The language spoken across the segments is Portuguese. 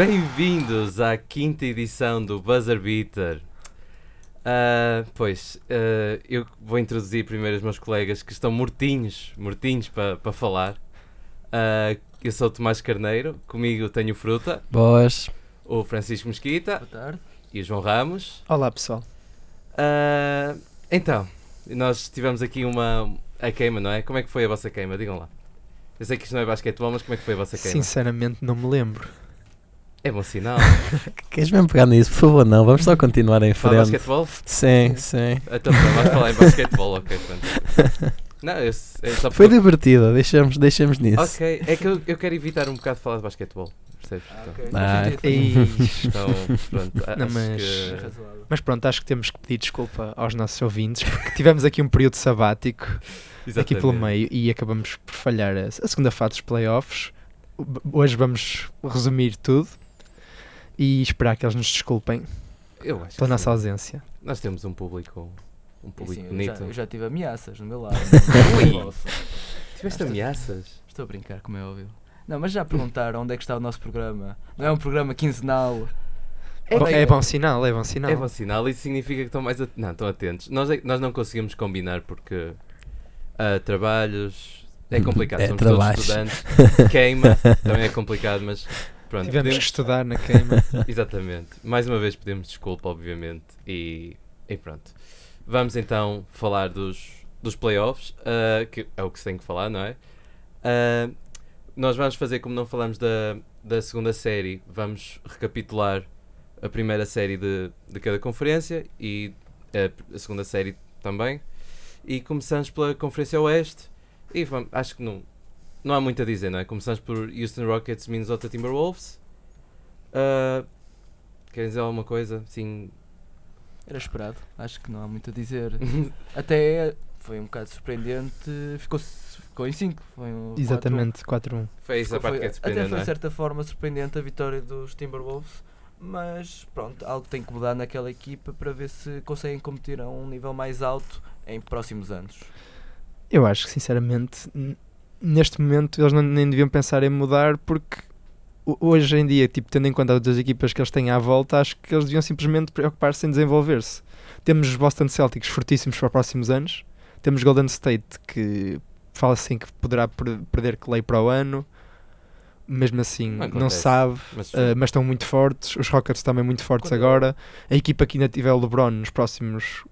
Bem-vindos à quinta edição do Buzzer Beater. Ah, pois, ah, eu vou introduzir primeiro os meus colegas que estão mortinhos, mortinhos para pa falar. Ah, eu sou o Tomás Carneiro, comigo tenho o Fruta, Boas. o Francisco Mesquita Boa tarde. e o João Ramos. Olá pessoal. Então, nós tivemos aqui uma a queima, não é? Como é que foi a vossa queima? Digam lá. Eu sei que isto não é basquetebol, mas como é que foi a vossa queima? Sinceramente não me lembro. É bom sinal. Queres mesmo pegar nisso? Por favor, não. Vamos só continuar em frente. basquetebol? Sim, sim. Então, vamos falar em basquetebol, ok, pronto. Não, eu, eu só Foi divertida, deixamos, deixamos nisso. Ok, é que eu, eu quero evitar um bocado de falar de basquetebol, percebes? Então, Ah, E- então, pronto, Não, mas- que... Mas pronto, acho que temos que pedir desculpa aos nossos ouvintes porque tivemos aqui um período sabático aqui pelo Exatamente. meio e acabamos por falhar a, a segunda fase dos playoffs. Hoje vamos resumir tudo e esperar que eles nos desculpem Eu acho pela que nossa sim. ausência. Nós temos um público, um E público sim, eu, bonito. já, eu já tive ameaças no meu lado. Ui. Tiveste ameaças? Estou a brincar, como é óbvio. Não, mas já perguntaram onde é que está o nosso programa. Não é um programa quinzenal. É, Bem, é bom sinal, é bom sinal. É bom sinal, isso significa que estão mais at- não, estão atentos. Nós, é- nós não conseguimos combinar porque ah, trabalhos é complicado, É somos todos estudantes, queima, também é complicado, mas pronto. Tivemos podemos- que estudar na queima. Exatamente. Mais uma vez pedimos desculpa, obviamente. E, e pronto. Vamos então falar dos, dos playoffs, ah, que é o que se tem que falar, não é? Ah, nós vamos fazer como não falamos da, da segunda série, vamos recapitular a primeira série de, de cada conferência e a, a segunda série também. E começamos pela Conferência Oeste. E vamos, acho que não, não há muito a dizer, não é? Começamos por Houston Rockets, Minnesota Timberwolves. Ah, querem dizer alguma coisa? Sim. Era esperado, acho que não há muito a dizer. Até foi um bocado surpreendente, ficou, ficou em 5. Foi um 4-1. Exatamente, 4-1. Foi isso a parte que é até surpreendente, foi não de é? certa forma surpreendente a vitória dos Timberwolves. Mas pronto, algo tem que mudar naquela equipa para ver se conseguem competir a um nível mais alto em próximos anos. Eu acho que, sinceramente, neste momento eles não, nem deviam pensar em mudar porque ho- hoje em dia, tipo, tendo em conta as outras equipas que eles têm à volta, acho que eles deviam simplesmente preocupar-se em desenvolver-se. Temos os Boston Celtics fortíssimos para os próximos anos, temos Golden State que fala assim que poderá per- perder Clay para o ano, mesmo assim Não não, sabe, Mas, Uh, mas estão muito fortes. Os Rockets também muito fortes agora. A equipa que ainda tiver o LeBron nos próximos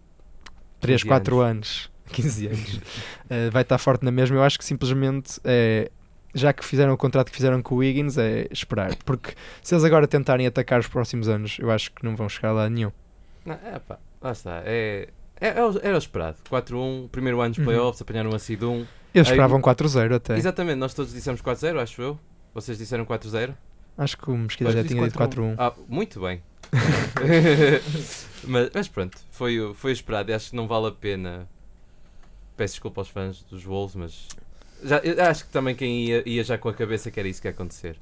3, 15 4 anos, 15 anos, uh, vai estar forte na mesma. Eu acho que simplesmente é. Já que fizeram o contrato que fizeram com o Wiggins, é esperar. Porque se eles agora tentarem atacar os próximos anos, eu acho que não vão chegar lá nenhum. não, é, pá, lá está. É, é, é era o esperado. 4-1, primeiro ano dos Uhum. playoffs, apanharam a seed 1. Eles esperavam 4-0 até. Exatamente, nós todos dissemos 4-0, acho eu. Vocês disseram 4-0? Acho que o Mesquita já tinha dito 4-1. 4-1. Ah, muito bem. mas, mas pronto, foi, foi esperado. Acho que não vale a pena. Peço desculpa aos fãs dos Wolves, mas. Já, acho que também quem ia, ia já com a cabeça que era isso que ia acontecer.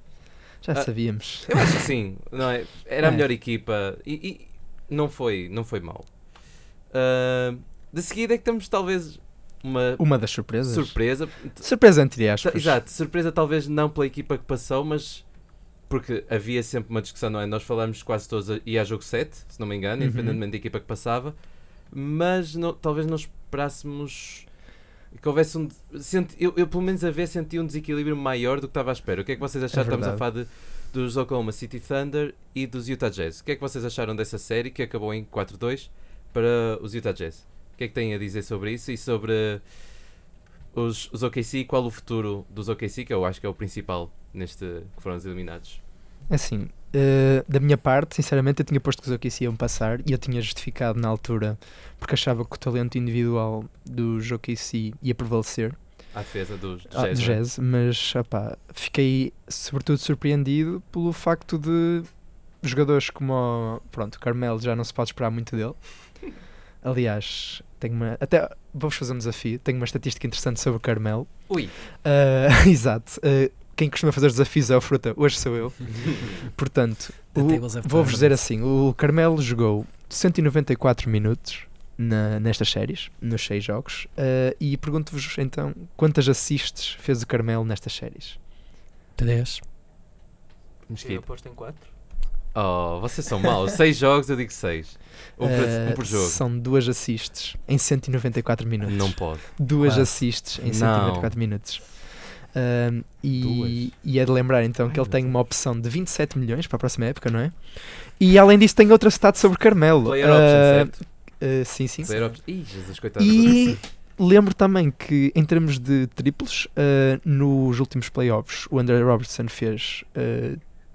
Já Ah, sabíamos. Eu acho que sim, não é? Era a É. melhor equipa e, e não foi, não foi mal. Ah, de seguida é que temos talvez uma Uma das surpresas. surpresa. Surpresa entre aspas. Exato, surpresa talvez não pela equipa que passou, mas porque havia sempre uma discussão, não é? Nós falamos quase todos a- e a jogo 7, se não me engano, Uhum. independentemente da equipa que passava, mas não- talvez não esperássemos que houvesse um. senti- eu, eu, pelo menos a ver senti um desequilíbrio maior do que estava à espera. O que é que vocês acharam? Estamos a falar de, dos Oklahoma City Thunder e dos Utah Jazz. O que é que vocês acharam dessa série que acabou em 4-2 para os Utah Jazz? O que é que têm a dizer sobre isso e sobre os, os OKC? Qual o futuro dos OKC? Que eu acho que é o principal neste que foram os eliminados. Assim, eh, da minha parte, sinceramente, eu tinha posto que os OKC iam passar e eu tinha justificado na altura porque achava que o talento individual dos OKC ia prevalecer. à defesa dos do ah, não é? Jazz, mas opá, fiquei sobretudo surpreendido pelo facto de jogadores como o, pronto, Carmelo já não se pode esperar muito dele. Aliás, tenho uma, até vamos fazer um desafio. Tenho uma estatística interessante sobre o Carmelo. Ui, Ah, exato. Ah, quem costuma fazer os desafios é o Fruta, hoje sou eu. Portanto, vou-vos dizer assim: o Carmelo jogou 194 minutos na- nestas séries, nos seis jogos, ah, e pergunto-vos então quantas assists fez o Carmelo nestas séries? Três. Sim, eu Mesquita. aposto em 4. Oh, vocês são maus. seis jogos, eu digo seis. Um, por, Ah, um por jogo. São duas assists em 194 minutos. Não pode. Duas Quase. assists em Não. 194 minutos. Ahm, e, e é de lembrar então Ai, que ele tem uma opção de 27 milhões para a próxima época, não é? E além disso, tem outra stat sobre Carmelo. Player Ah, option, certo? ah, sim, sim. Player option. Ih, Jesus, coitado. E lembro também que, em termos de triplos, ah, nos últimos playoffs, o André Robertson fez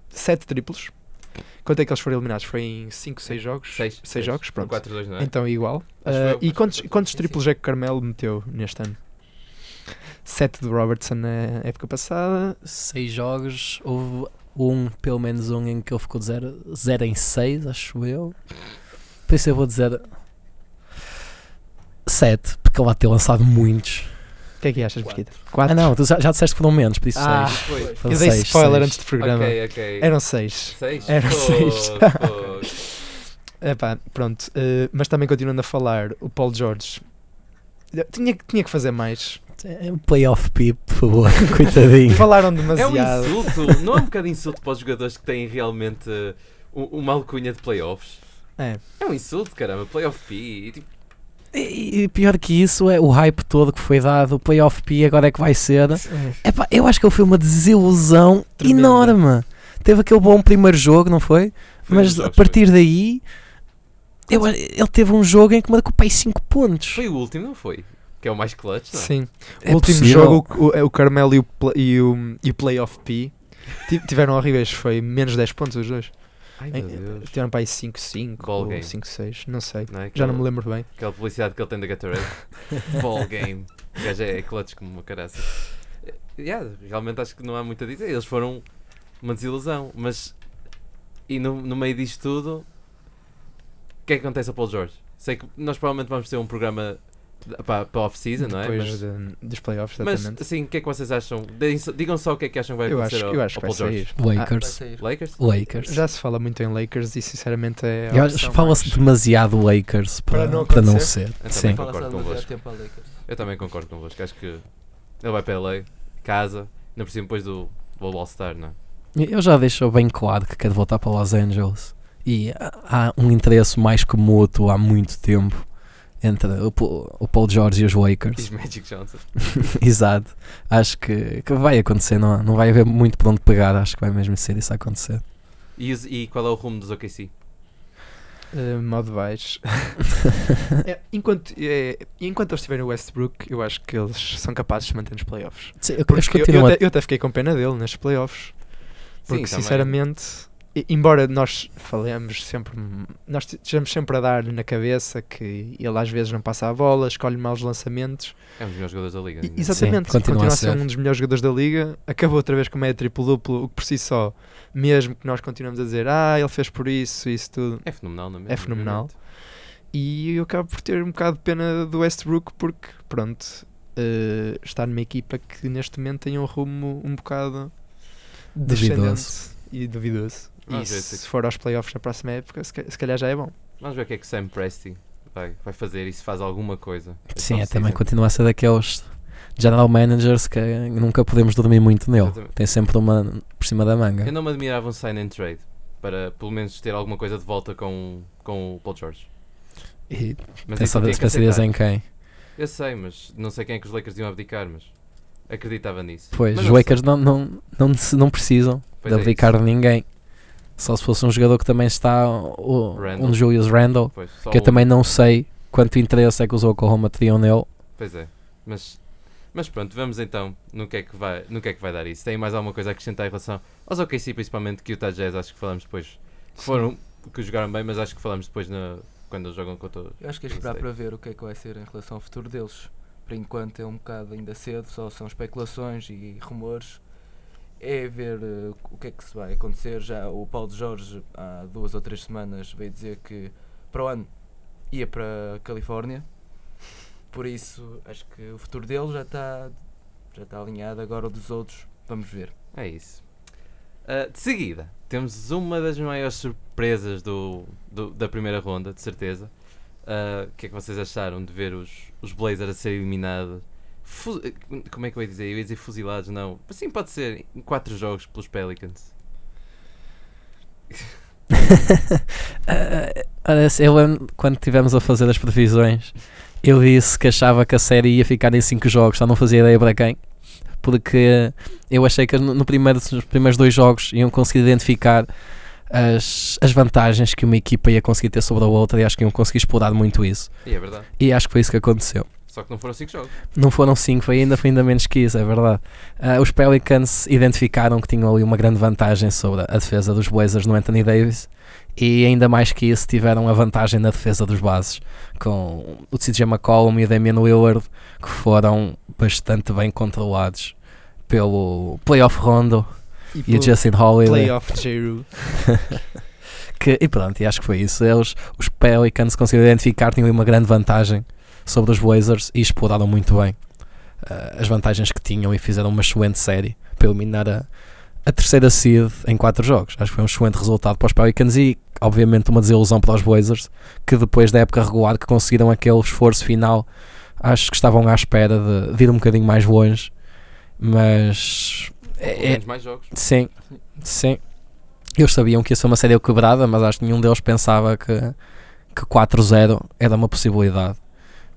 7 triplos. Quanto é que eles foram eliminados? Foi em 5, 6 jogos? Seis. Seis jogos, Foram pronto. 4-2, não é? Então igual. Eu, e quantos, quantos Sim, triplos é que o Carmelo meteu neste ano? 7 do Robertson na época passada. Seis jogos, houve um, pelo menos um, em que ele ficou de 0 zero em 6, acho eu. Por isso eu vou dizer 7, porque ele vai ter lançado muitos. O que é que achas. Mesquita? 4? Ah não, tu já, já disseste que foram menos, por isso Ah. 6. Foi. Eu dei seis, spoiler seis. antes do programa. Ok, ok. Eram 6. Seis? Eram Pô, seis. pô. Epá, pronto. eh, mas também continuando a falar, o Paul George tinha, tinha que fazer mais. É um playoff P, por favor, coitadinho. Falaram É um demasiado. insulto. Não é um bocado insulto para os jogadores que têm realmente uh, um- uma alcunha de playoffs? É. É um insulto, caramba. Playoff P. e tipo, E, e pior que isso é o hype todo que foi dado, o playoff P agora é que vai ser. É. Epá, eu acho que ele foi uma desilusão Tremenda. enorme. Teve aquele bom primeiro jogo, não foi? foi Mas a partir daí, eu- ele teve um jogo em que marcou para aí 5 pontos. Foi. foi o último, não foi? Que é o mais clutch, não é? Sim. É o último possível. jogo, o, o Carmelo e o, e o, e o Playoff P ti- tiveram horríveis. Foi menos 10 pontos os dois. Ai, Em- meu Deus. Tiveram para aí 5-5 Ball ou game. 5-6, não sei. Não é? Já não me lembro bem. Aquela publicidade que ele tem da Gatorade. Ball game. O gajo é clutch como uma caraça. Eh, Yeah, realmente acho que não há muito a dizer. Eles foram uma desilusão. Mas. E no, no meio disto tudo. O que é que acontece ao Paul George? Sei que nós provavelmente vamos ter um programa para, para a off-season, não é? Depois Mas, dos playoffs, mas exatamente. assim, o que é que vocês acham? Digam só o que é que acham que vai eu, acontecer acho, ao, eu acho ao que vai Paul George. sair. Vai Lakers. sair. Lakers? Lakers. Já se fala muito em Lakers e sinceramente é. a Eu opção acho- Fala-se demasiado Lakers para, Para não para não acontecer? ser. Eu Sim. também concordo convosco. a Lakers. Eu também concordo convosco. Acho que ele vai para LA, casa, ainda por cima depois do, do All-Star, não é? Eu já deixo bem claro que quero voltar para Los Angeles. E há há um interesse mais que mútuo há muito tempo entre o, Paul- o Paul George e os Lakers. Magic Johnson. Exato. Acho que, que vai acontecer. Não, não vai haver muito por onde pegar. Acho que vai mesmo ser isso a acontecer. E, os- e qual é o rumo dos OKC? Uh, modo baixo. É, enquanto, é, enquanto eles estiverem no Westbrook, eu acho que eles são capazes de se manter nos playoffs. Sim, eu, eu eu, até, eu até fiquei com pena dele nestes playoffs. Porque também. sinceramente, e- embora nós falemos sempre, nós estejamos sempre a dar na cabeça que ele às vezes não passa a bola, escolhe maus lançamentos. É um dos melhores jogadores da liga. E- exatamente, Sim, continua continua, a ser um dos melhores jogadores da liga. Acabou outra vez com meia triplo-duplo, o que por si só, mesmo que nós continuamos a dizer, ah, ele fez por isso, isso tudo. É fenomenal, não é? mesmo? É fenomenal. E eu acabo por ter um bocado de pena do Westbrook porque, pronto, eh, está numa equipa que neste momento tem um rumo um bocado Duvidoso. descendente e duvidoso. E Vamos ver se se- for aos playoffs na próxima época, se ca- se calhar já é bom. Vamos ver o que é que Sam Presti vai, vai fazer e se faz alguma coisa. Sim, é, Esta também continua a ser daqueles general managers que nunca podemos dormir muito nele. Exatamente. Tem sempre uma por cima da manga. Eu não me admirava um sign and trade para pelo menos ter alguma coisa de volta com, com o Paul George. E Mas que pensarias aceitar. em quem? Eu sei, mas não sei quem é que os Lakers iam abdicar, mas acreditava nisso. Pois, Mas os não Lakers não, não, não, não precisam Pois de é abdicar de ninguém. Só se fosse um jogador que também está, o, um Julius Randle, Pois, que eu um. também não sei quanto interesse é que os Oklahoma teriam nele. Pois é, mas, mas pronto, vamos então no que, é que vai, no que é que vai dar isso. Tem mais alguma coisa a acrescentar em relação aos OKC, principalmente que o Utah Jazz, acho que falamos depois. Foram que jogaram bem, mas acho que falamos depois na, quando eles jogam contra Eu acho que é esperar para ver o que é que vai ser em relação ao futuro deles. por enquanto é um bocado ainda cedo, só são especulações e rumores. É ver eh, o que é que se vai acontecer. Já o Paulo Jorge, há duas ou três semanas, veio dizer que para o ano ia para a Califórnia. Por isso, acho que o futuro dele já está já está alinhado. Agora o dos outros, vamos ver. É isso. Ah, de seguida, temos uma das maiores surpresas do, do- da primeira ronda, de certeza. Ah, O que é que vocês acharam de ver os, os Blazers a serem eliminados? Como é que eu ia dizer? Eu ia dizer fuzilados, não. Assim pode ser, em 4 jogos pelos Pelicans. Olha, eu lembro quando estivemos a fazer as previsões, eu disse que achava que a série ia ficar em 5 jogos, só não fazia ideia para quem. Porque eu achei que no primeiro, nos primeiros dois jogos iam conseguir identificar as, as vantagens que uma equipa ia conseguir ter sobre a outra e acho que iam conseguir explorar muito isso. E é verdade. E acho que foi isso que aconteceu. Só que não foram 5 jogos. Não foram 5, foi ainda, foi ainda menos que isso, é verdade. Ah, os Pelicans identificaram que tinham ali uma grande vantagem sobre a defesa dos Blazers no Anthony Davis e ainda mais que isso tiveram a vantagem na defesa dos bases com o CJ McCollum e o Damian Lillard que foram bastante bem controlados pelo playoff Rondo e o pelo Justin Holiday Playoff J-Ru. que, e pronto, e acho que foi isso. Eles, os Pelicans conseguiram identificar, tinham ali uma grande vantagem sobre os Blazers e exploraram muito bem ah, as vantagens que tinham e fizeram uma excelente série para eliminar a, a terceira seed em quatro jogos. Acho que foi um excelente resultado para os Pelicans e, obviamente, uma desilusão para os Blazers que depois da época regular que conseguiram aquele esforço final, acho que estavam à espera de, de ir um bocadinho mais longe, mas é, é- mais jogos. Sim, sim. Eles sabiam que ia ser uma série quebrada, mas acho que nenhum deles pensava que, que 4-0 era uma possibilidade.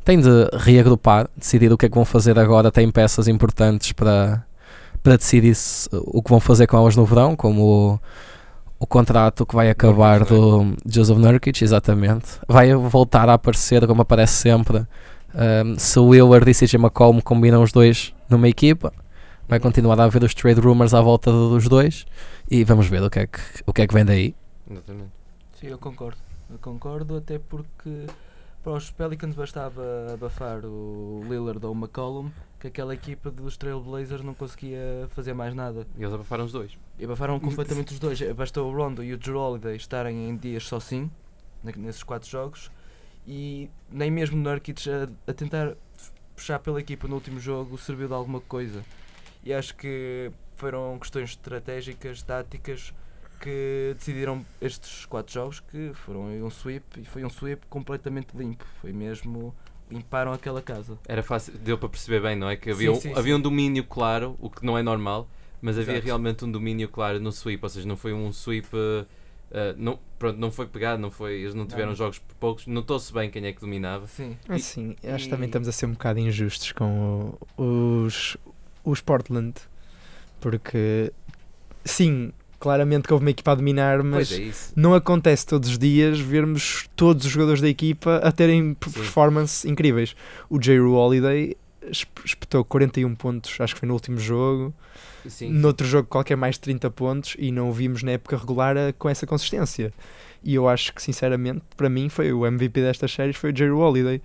Tem de reagrupar, decidir o que é que vão fazer agora. Tem peças importantes para, para decidir se- o que vão fazer com elas no verão, como o, o contrato que vai acabar Nurkic, do Joseph Nurkic, exatamente. Vai voltar a aparecer, como aparece sempre, um, se o Willard e CJ McCollum combinam os dois numa equipa. Vai continuar a haver os trade rumors à volta dos dois e vamos ver o que é que, o que, é que vem daí. Exatamente. Sim, eu concordo. Eu concordo, até porque para os Pelicans bastava abafar o Lillard ou o McCollum, que aquela equipa dos Trailblazers não conseguia fazer mais nada. E eles abafaram os dois. E abafaram completamente os dois. Bastou o Rondo e o Drew Holiday estarem em dias só sim, ne- nesses quatro jogos, e nem mesmo Nurkic a, a tentar puxar pela equipa no último jogo serviu de alguma coisa. E acho que foram questões estratégicas, táticas, que decidiram estes quatro jogos que foram um sweep e foi um sweep completamente limpo. Foi mesmo limparam aquela casa. Era fácil, deu para perceber bem, não é? Que havia, Sim, um, sim, havia sim. um domínio claro, o que não é normal, mas havia Exato. realmente um domínio claro no sweep, ou seja, não foi um sweep. eh, não, pronto, não foi pegado, não foi, eles não tiveram Não. jogos por poucos, notou-se bem quem é que dominava. Sim. Assim, E- acho que também estamos a ser um bocado injustos com o- os, os Portland, porque sim, claramente que houve uma equipa a dominar, mas é não acontece todos os dias vermos todos os jogadores da equipa a terem p- Sim. performance incríveis. O J. Rue Holiday esp- espetou 41 pontos, acho que foi no último jogo. Sim, Noutro jogo qualquer mais de 30 pontos e não o vimos na época regular a- com essa consistência. E eu acho que, sinceramente, para mim, foi o MVP destas séries foi o J. Rue Holiday,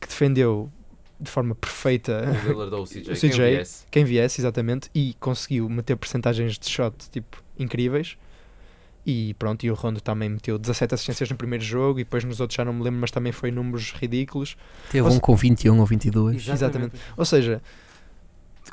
que defendeu de forma perfeita O ou o CJ. Quem CJ. viesse. quem viesse, exatamente, e conseguiu meter percentagens de shot tipo, incríveis. E pronto, e o Rondo também meteu 17 assistências no primeiro jogo e depois nos outros já não me lembro, mas também foi números ridículos. Teve Ou um se- com 21 ou 22. Exatamente. Ou seja,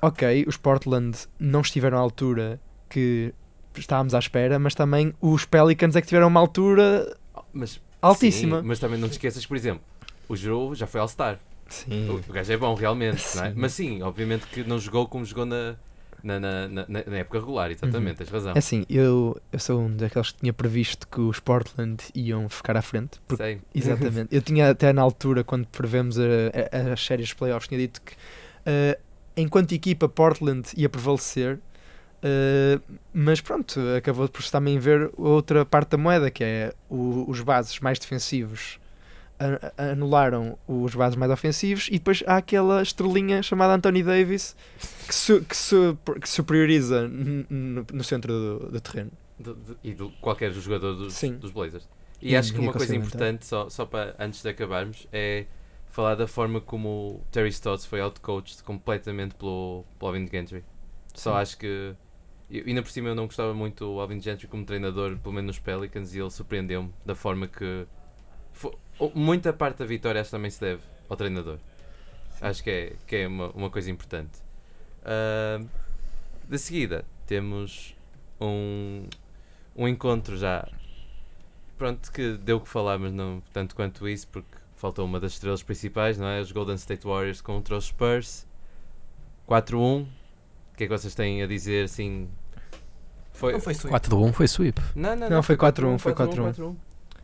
ok, os Portland não estiveram à altura que estávamos à espera, mas também os Pelicans é que tiveram uma altura Mas, altíssima. sim, mas também não te esqueças, por exemplo, o Drew já foi All-Star. Sim. O, o gajo é bom, realmente, não é? Mas sim, obviamente que não jogou como jogou na, na, na, na, na época regular, exatamente, tens razão. É assim, eu, eu sou um daqueles que tinha previsto que os Portland iam ficar à frente. Porque, Sei. exatamente. eu tinha até na altura, quando prevemos a- a- as séries de playoffs, tinha dito que eh, enquanto equipa Portland ia prevalecer. eh, mas pronto, acabou por também ver outra parte da moeda, que é o- os bases mais defensivos anularam os bases mais ofensivos e depois há aquela estrelinha chamada Anthony Davis que, su- que, su- que superioriza n- n- no centro do, do terreno. De- de- e de qualquer jogador dos, dos Blazers. E E acho que uma coisa conseguiu importante, só, só para antes de acabarmos, é falar da forma como o Terry Stotts foi outcoached completamente pelo, pelo Alvin Gentry. Só Sim. acho que. E ainda por cima eu não gostava muito do Alvin Gentry como treinador, pelo menos nos Pelicans, e ele surpreendeu-me da forma que. fo- o- muita parte da vitória acho que também se deve ao treinador. Acho que é, que é uma, uma coisa importante. Ah, de seguida, temos um, um encontro já. Pronto, que deu o que falar, mas não tanto quanto isso, porque faltou uma das estrelas principais, não é? Os Golden State Warriors contra os Spurs. 4-1. O que é que vocês têm a dizer assim? Foi. Não foi sweep. 4 de 1 foi sweep. Não, não, Não, foi 4-1, 4-1, foi 4-1, 4-1.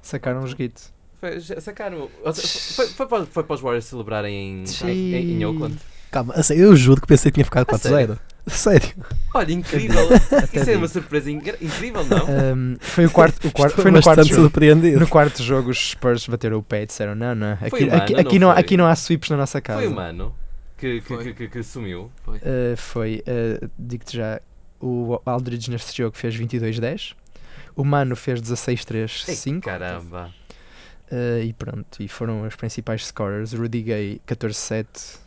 Sacaram os guitos. Foi, sacaram. Foi, foi, para, foi para os Warriors celebrarem em, em, em Oakland. Calma, a sério, eu juro que pensei que tinha ficado A 4-0. Sério. Olha, incrível! Até Isso é uma surpresa incrível, não? Um, foi o quarto, o quarto foi no quarto bastante jogo. surpreendido. No quarto jogo os Spurs bateram o pé e disseram não, não, Foi aqui, humano, aqui, não aqui, não, foi? aqui não há sweeps na nossa casa. Foi o mano que, que, Foi. que, que, que sumiu. Uh, foi, uh, digo-te já, o Aldridge neste jogo fez 22-10, o Mano fez 16-3-5 Caramba! Uh, e pronto, e foram os principais scorers, Rudy Gay 14-7,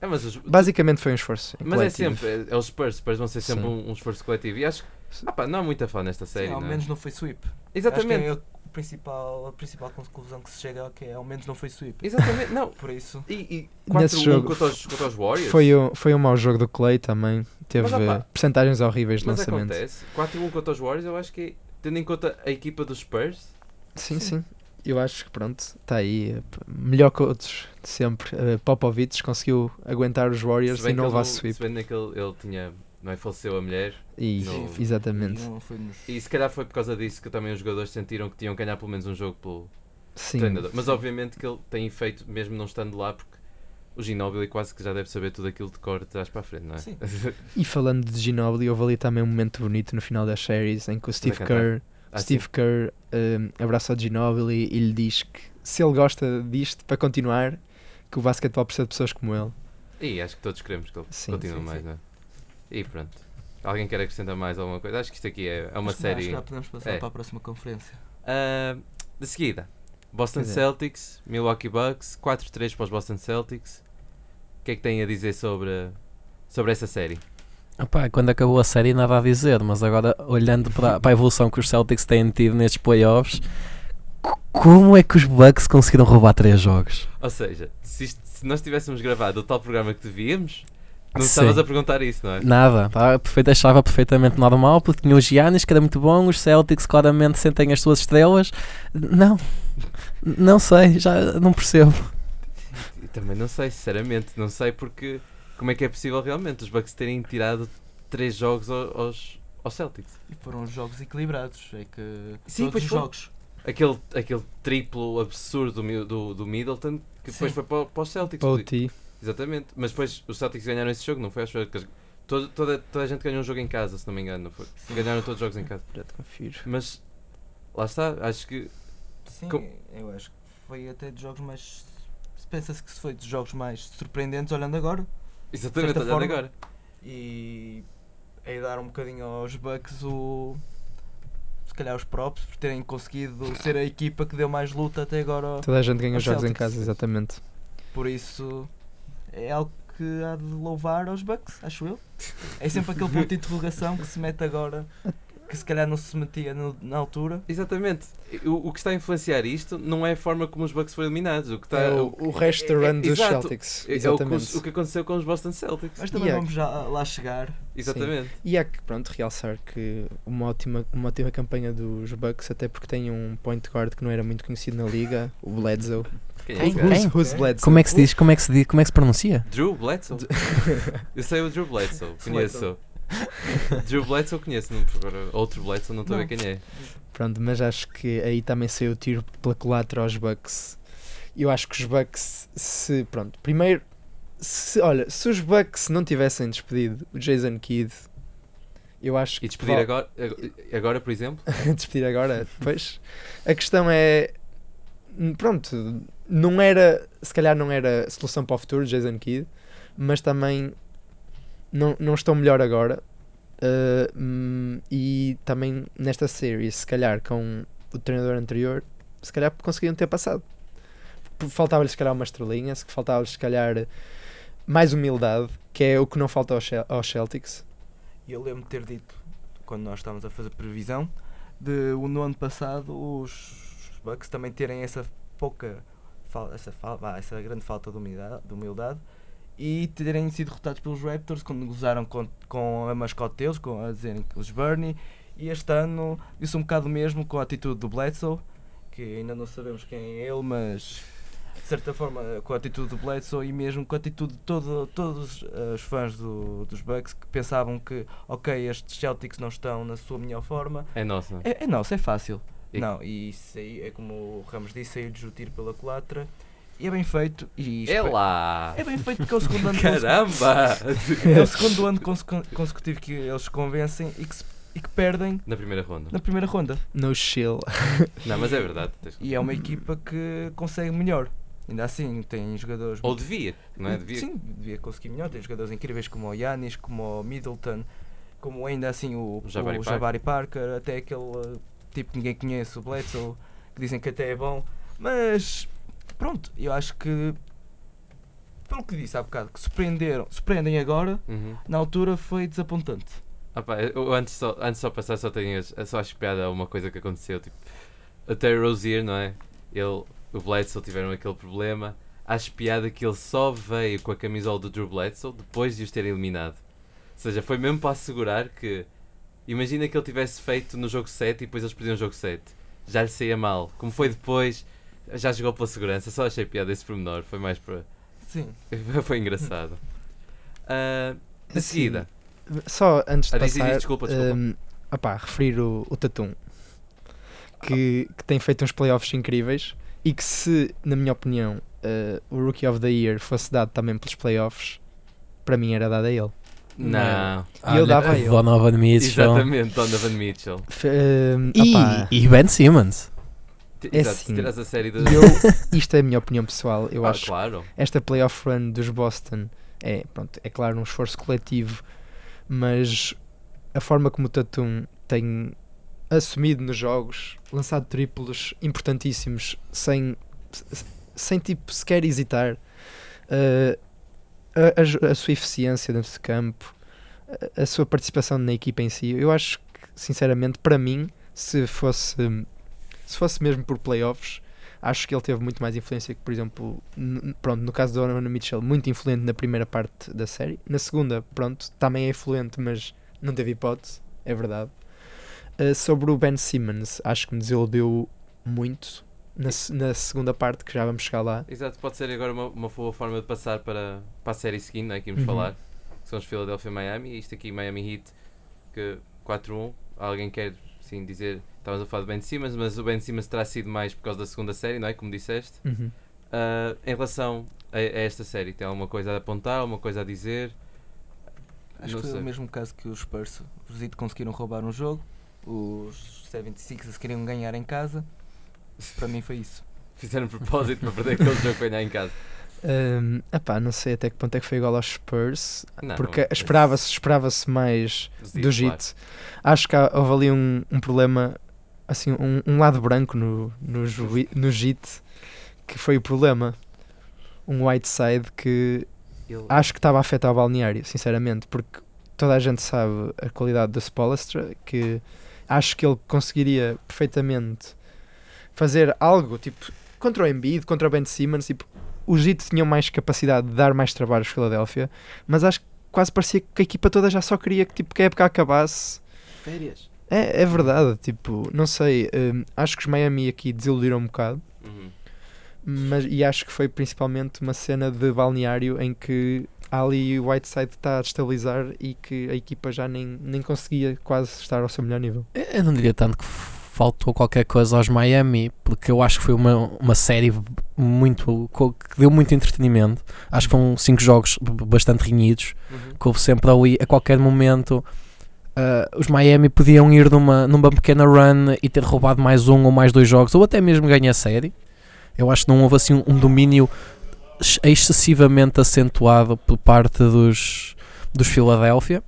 É, mas os- basicamente foi um esforço Mas é coletivo. sempre, é, é os Spurs, Spurs vão ser sempre Sim. um, um esforço coletivo. E acho que, ah pá, não há muita fã nesta série, Sim, ao não é? menos não foi sweep. Exatamente, Acho que é a principal, a principal conclusão que se chega é que ao menos não foi sweep. exatamente, não. Por isso, E, e Nesse 4-1 jogo contra os, contra os Warriors? Foi um, foi um mau jogo do Clay também, teve Mas, percentagens horríveis de Mas lançamento. acontece, 4-1 contra os Warriors, eu acho que, é, tendo em conta a equipa dos Spurs, Sim, sim. Eu acho que pronto, está aí. Melhor que outros de sempre. Uh, Popovich conseguiu aguentar os Warriors se bem e não levar sweep. se bem naquele ele tinha, não é, faleceu a mulher, E, Não. exatamente. nos. e se calhar foi por causa disso que também os jogadores sentiram que tinham que ganhar pelo menos um jogo pelo Sim. treinador. Mas obviamente que ele tem efeito mesmo não estando lá, porque o Ginóbili quase que já deve saber tudo aquilo de cor de trás para a frente, não é? Sim. E falando de Ginobili, houve ali também um momento bonito no final das séries em que o Steve cantar? Kerr, Ah, Steve Kerr um, abraça o Ginobili e lhe diz que se ele gosta disto para continuar, que o basquetebol precisa de pessoas como ele. sim. E acho que todos queremos que ele Sim, continue sim, mais, sim. não é? E pronto. Alguém quer acrescentar mais alguma coisa? Acho que isto aqui é, é uma Acho não, Acho série. que já podemos passar É. para a próxima conferência. Ah, de seguida, Boston Celtics, Milwaukee Bucks, 4-3 para os Boston Celtics. O que é que têm a dizer sobre, sobre essa série? Opá, quando acabou a série nada a dizer, mas agora olhando para, para a evolução que os Celtics têm tido nestes playoffs, como é que os Bucks conseguiram roubar 3 jogos? Ou seja, se, isto- se nós tivéssemos gravado o tal programa que devíamos, não estavas a perguntar isso, não é? Nada, tá? Perfeito, achava perfeitamente normal, porque tinha o Giannis que era muito bom, os Celtics claramente sentem as suas estrelas. Não, não sei, já não percebo. Também não sei, sinceramente, não sei porque como é que é possível realmente os Bucks terem tirado 3 jogos ao- aos, aos Celtics. E foram jogos equilibrados. É que Sim, todos os foi. jogos. Aquele, aquele triplo absurdo do, do, do Middleton que depois Sim. foi para, para os Celtics. Para o T. Exatamente, mas depois os Celtics ganharam esse jogo, não foi? Acho que toda, toda, toda a gente ganhou um jogo em casa, se não me engano, não foi? Ganharam todos os jogos em casa. Já te confiro. Mas lá está, acho que Sim, Com- eu acho que foi até dos jogos mais. Pensa-se que se foi dos jogos mais surpreendentes olhando agora. Exatamente olhando forma- agora. E é dar um bocadinho aos Bucks o. Se calhar os props por terem conseguido ser a equipa que deu mais luta até agora. Toda a gente ganha Os jogos em casa, exatamente. Por isso é algo que há de louvar aos Bucks, acho eu. É sempre aquele ponto de interrogação que se mete agora, que se calhar não se metia no- na altura. Exatamente. O, o que está a influenciar isto não é a forma como os Bucks foram eliminados. O que está, É o, o resto do é- é- run dos exato. Celtics. é- é o, que, Exatamente. o que aconteceu com os Boston Celtics. Mas também E é- vamos já lá chegar. Exatamente. E há que, pronto, realçar que uma ótima, uma ótima campanha dos Bucks, até porque tem um point guard que não era muito conhecido na liga, o Bledsoe. Quem é Quem? Quem? Bledsoe? Como é que se diz? Como é que se diz? Como é que se pronuncia? Drew Bledsoe. Eu sei o Drew Bledsoe, conheço. Drew Bledsoe conheço, não, agora outro Bledsoe não estou a ver quem é. Pronto, mas acho que aí também saiu o tiro pela culatra aos Bucks. Eu acho que os Bucks, se. Pronto, primeiro, se, olha, se os Bucks não tivessem despedido o Jason Kidd, eu acho que. E despedir agora, agora, por exemplo? despedir agora, pois. A questão é. Pronto, não era. Se calhar não era solução para o futuro, Jason Kidd, mas também não, não melhor agora. Uh, e também nesta série, se calhar com o treinador anterior, se calhar conseguiam ter passado. faltava-lhes se calhar uma estrelinha, faltava-lhes se calhar mais humildade, que é o que não falta aos, aos Celtics. Eu lembro de ter dito, quando nós estávamos a fazer previsão, de no ano passado os Bucks também terem essa pouca, essa, essa grande falta de humildade, de humildade e terem sido derrotados pelos Raptors quando gozaram com, com a mascote deles, com a dizerem que os Bernie. E este ano disse um bocado mesmo com a atitude do Bledsoe, que ainda não sabemos quem é ele, mas de certa forma com a atitude do Bledsoe e mesmo com a atitude de todo, todos eh, os fãs do- dos Bucks que pensavam que, ok, estes Celtics não estão na sua melhor forma. É nosso. É, é nosso, é fácil. E- Não, e isso aí é como o Ramos disse, saiu-lhes o tiro pela culatra e é bem feito. E É lá! É bem feito porque é o segundo ano Caramba! é o segundo ano consecu- consecutivo que eles se convencem e que, se- e que perdem Na primeira ronda. na primeira ronda. No chill. Não, mas é verdade. E é uma equipa que consegue melhor. Ainda assim, tem jogadores. Ou devia, não é? Devia. Sim, devia conseguir melhor. Tem jogadores incríveis como o Yanis, como o Middleton, como ainda assim o, O Jabari o Jabari Parker, até aquele uh, tipo que ninguém conhece, o Bledsoe, que dizem que até é bom. Mas pronto, eu acho que pelo que disse há bocado, que surpreenderam, surpreendem agora, Uhum. na altura foi desapontante. Ah pá, eu antes só, antes só passar só tenho só acho piada uma coisa que aconteceu, tipo, o Terry Rozier, não é? Ele, o Bledsoe tiveram aquele problema, acho piada que ele só veio com a camisola do Drew Bledsoe depois de os terem eliminado. Ou seja, foi mesmo para assegurar que, imagina que ele tivesse feito no jogo 7 e depois eles perdiam o jogo 7. Já lhe saía mal. Como foi depois, já jogou pela segurança, só achei piada esse pormenor, foi mais para... Sim. foi engraçado. A seguida, Só antes de Ah, diz, passar, desculpa, desculpa. hum, opá, referir o, o Tatum, que, que tem feito uns playoffs incríveis e que se, na minha opinião, uh, o Rookie of the Year fosse dado também pelos playoffs, para mim era dado a ele. não. E eu dava a ele. Donovan Mitchell. Exatamente, Donovan Mitchell. Hum, E, e Ben Simmons. É Exato, assim, a série de. eu, isto é a minha opinião pessoal, eu ah, acho claro. esta playoff run dos Boston é, pronto, é claro um esforço coletivo, mas a forma como o Tatum tem assumido nos jogos, lançado triplos importantíssimos sem, sem tipo sequer hesitar, uh, a, a a sua eficiência dentro de campo, a, a sua participação na equipa em si, eu acho que sinceramente para mim, se fosse se fosse mesmo por playoffs, acho que ele teve muito mais influência que, por exemplo, pronto, no caso do Donovan Mitchell, muito influente na primeira parte da série. Na segunda, pronto, também é influente, mas não teve hipótese, é verdade. Uh, sobre o Ben Simmons, acho que me desiludiu muito na, na segunda parte, que já vamos chegar lá. Exato, pode ser agora uma, uma boa forma de passar para, para a série seguinte, é? Que íamos Uhum. falar. Que são os Philadelphia e Miami. E isto aqui, Miami Heat, que 4-1. Alguém quer, sim, dizer. Estávamos a falar de Ben Simmons, mas o Ben Simmons terá sido mais por causa da segunda série, não é? Como disseste. Uhum. Ah, em relação a, a esta série, tem alguma coisa a apontar, alguma coisa a dizer? Acho Não que foi o mesmo caso que os Spurs. Os Heat conseguiram roubar um jogo, os 76ers queriam ganhar em casa. Para mim foi isso. Fizeram propósito para perder aquele jogo que ganhar em casa. Um, epá, não sei até que ponto é que foi igual aos Spurs, Não, porque esperava-se esperava mais Os do Heat, claro. JIT. Acho que houve ali um, um problema, assim, um, um lado branco no, no, juí- no JIT que foi o problema. Um Whiteside que Ele- acho que estava a afetar o balneário, sinceramente, porque toda a gente sabe a qualidade do Spolstra, que acho que ele conseguiria perfeitamente fazer algo, tipo, contra o Embiid, contra o Ben Simmons, tipo, os Heat tinham mais capacidade de dar mais trabalho aos Philadelphia, mas acho que quase parecia que a equipa toda já só queria que, tipo, que a época acabasse. Férias. É, é verdade, tipo, não sei, hum, acho que os Miami aqui desiludiram um bocado, Uhum. mas, e acho que foi principalmente uma cena de balneário em que ali o Whiteside está a destabilizar e que a equipa já nem, nem conseguia quase estar ao seu melhor nível. Eu não diria tanto que faltou qualquer coisa aos Miami, porque eu acho que foi uma, uma série muito que deu muito entretenimento. Acho que foram cinco jogos bastante renhidos, Uhum. que houve sempre ali a qualquer momento. ah, os Miami podiam ir numa, numa pequena run e ter roubado mais um ou mais dois jogos, ou até mesmo ganhar a série. Eu acho que não houve assim um, um domínio ex- excessivamente acentuado por parte dos, dos Philadelphia,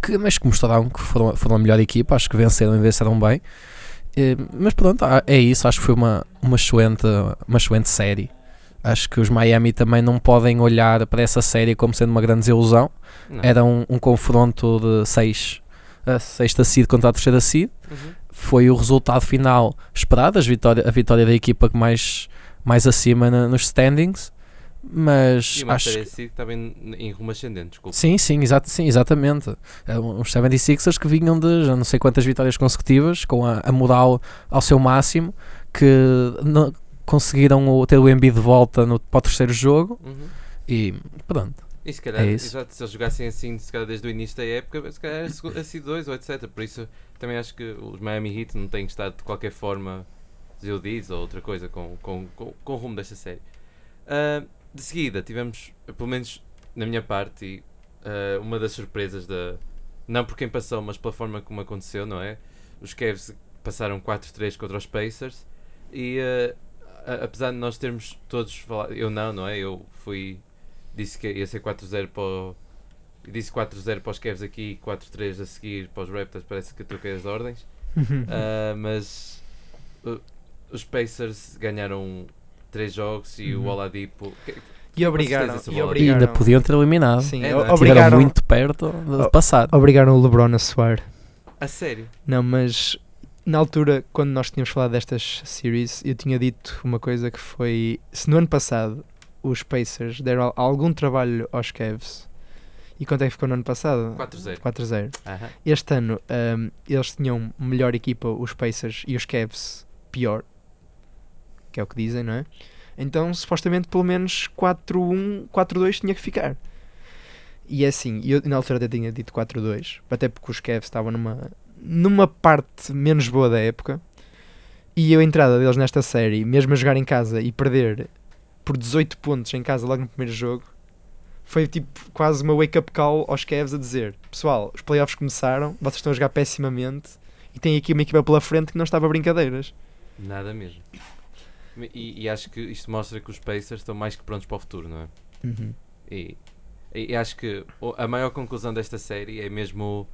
que, mas que mostraram que foram, foram a melhor equipa, acho que venceram e venceram bem. Eh, mas pronto, é isso, acho que foi uma, uma, excelente, uma excelente série. Acho que os Miami também não podem olhar para essa série como sendo uma grande desilusão. Não. Era um, um confronto de 6 a sexta seed contra a terceira seed. Uhum. Foi o resultado final esperado, as vitória, a vitória da equipa que mais, mais acima na- nos standings. Mas E uma acho série que. assim estava em, rumo ascendente, desculpa. Sim, sim, exato, sim, exatamente. Eh, Uns 76ers que vinham de já não sei quantas vitórias consecutivas, com a, a moral ao seu máximo, que não- conseguiram o- ter o Embiid de volta no, para o terceiro jogo Uhum. e pronto. E se calhar, É exato, se eles jogassem assim, se calhar desde o início da época, se calhar a a seed 2 ou etc. Por isso também acho que os Miami Heat não têm estado de qualquer forma desiludidos ou outra coisa com, com, com, com o rumo desta série. Ah, de seguida, tivemos, pelo menos na minha parte, e, ah, uma das surpresas da. Não por quem passou, mas pela forma como aconteceu, não é? Os Cavs passaram 4-3 contra os Pacers e a- apesar de nós termos todos falado, eu não, não é? Eu fui disse que ia ser 4-0 para o, disse 4-0 para os Cavs aqui e 4-3 a seguir para os Raptors, parece que troquei as ordens. Ah, mas uh, os Pacers ganharam 3 jogos e o Uhum. Oladipo que- E obrigaram, e o E obrigaram, ainda podiam ter eliminado. sim, É, o- é? Obrigaram, muito perto de Oh, passar. obrigaram o LeBron a suar. a sério. Não, mas na altura, quando nós tínhamos falado destas series, eu tinha dito uma coisa que foi: se no ano passado os Pacers deram al- algum trabalho aos Cavs, e quanto é que ficou no ano passado? 4-0. 4-0. Aham. Este ano ahm, eles tinham melhor equipa, os Pacers, e os Cavs pior, que é o que dizem, não é? Então, supostamente, pelo menos 4-1, 4-2 tinha que ficar. E é assim, eu na altura até tinha dito 4-2, até porque os Cavs estavam numa, numa parte menos boa da época. E a entrada deles nesta série, mesmo a jogar em casa e perder por 18 pontos em casa logo no primeiro jogo, foi tipo quase uma wake-up call aos Cavs a dizer: Pessoal, os playoffs começaram, vocês estão a jogar pessimamente e tem aqui uma equipa pela frente que não estava a brincadeiras. Nada mesmo. E, e acho que isto mostra que os Pacers estão mais que prontos para o futuro, não é? E, e acho que a maior conclusão desta série é mesmo